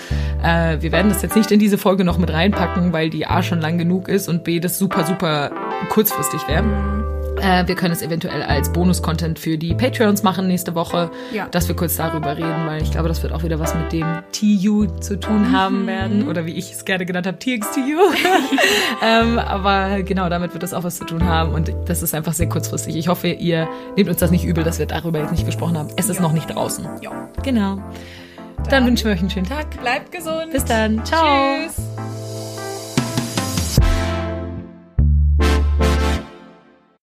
Äh, wir werden das jetzt nicht in diese Folge noch mit reinpacken, weil die A schon lang genug ist und B das super, super kurzfristig wäre. Äh, wir können es eventuell als Bonus-Content für die Patreons machen nächste Woche, Ja. dass wir kurz darüber reden, weil ich glaube, das wird auch wieder was mit dem TU zu tun haben Mhm. werden oder wie ich es gerne genannt habe, TXTU. ähm, aber genau, damit wird das auch was zu tun haben und das ist einfach sehr kurzfristig. Ich hoffe, ihr nehmt uns das nicht übel, dass wir darüber jetzt nicht gesprochen haben. Es ist noch nicht draußen. Ja. Genau. Dann, wünschen wir euch einen schönen Tag. Bleibt gesund. Bis dann. Ciao. Tschüss.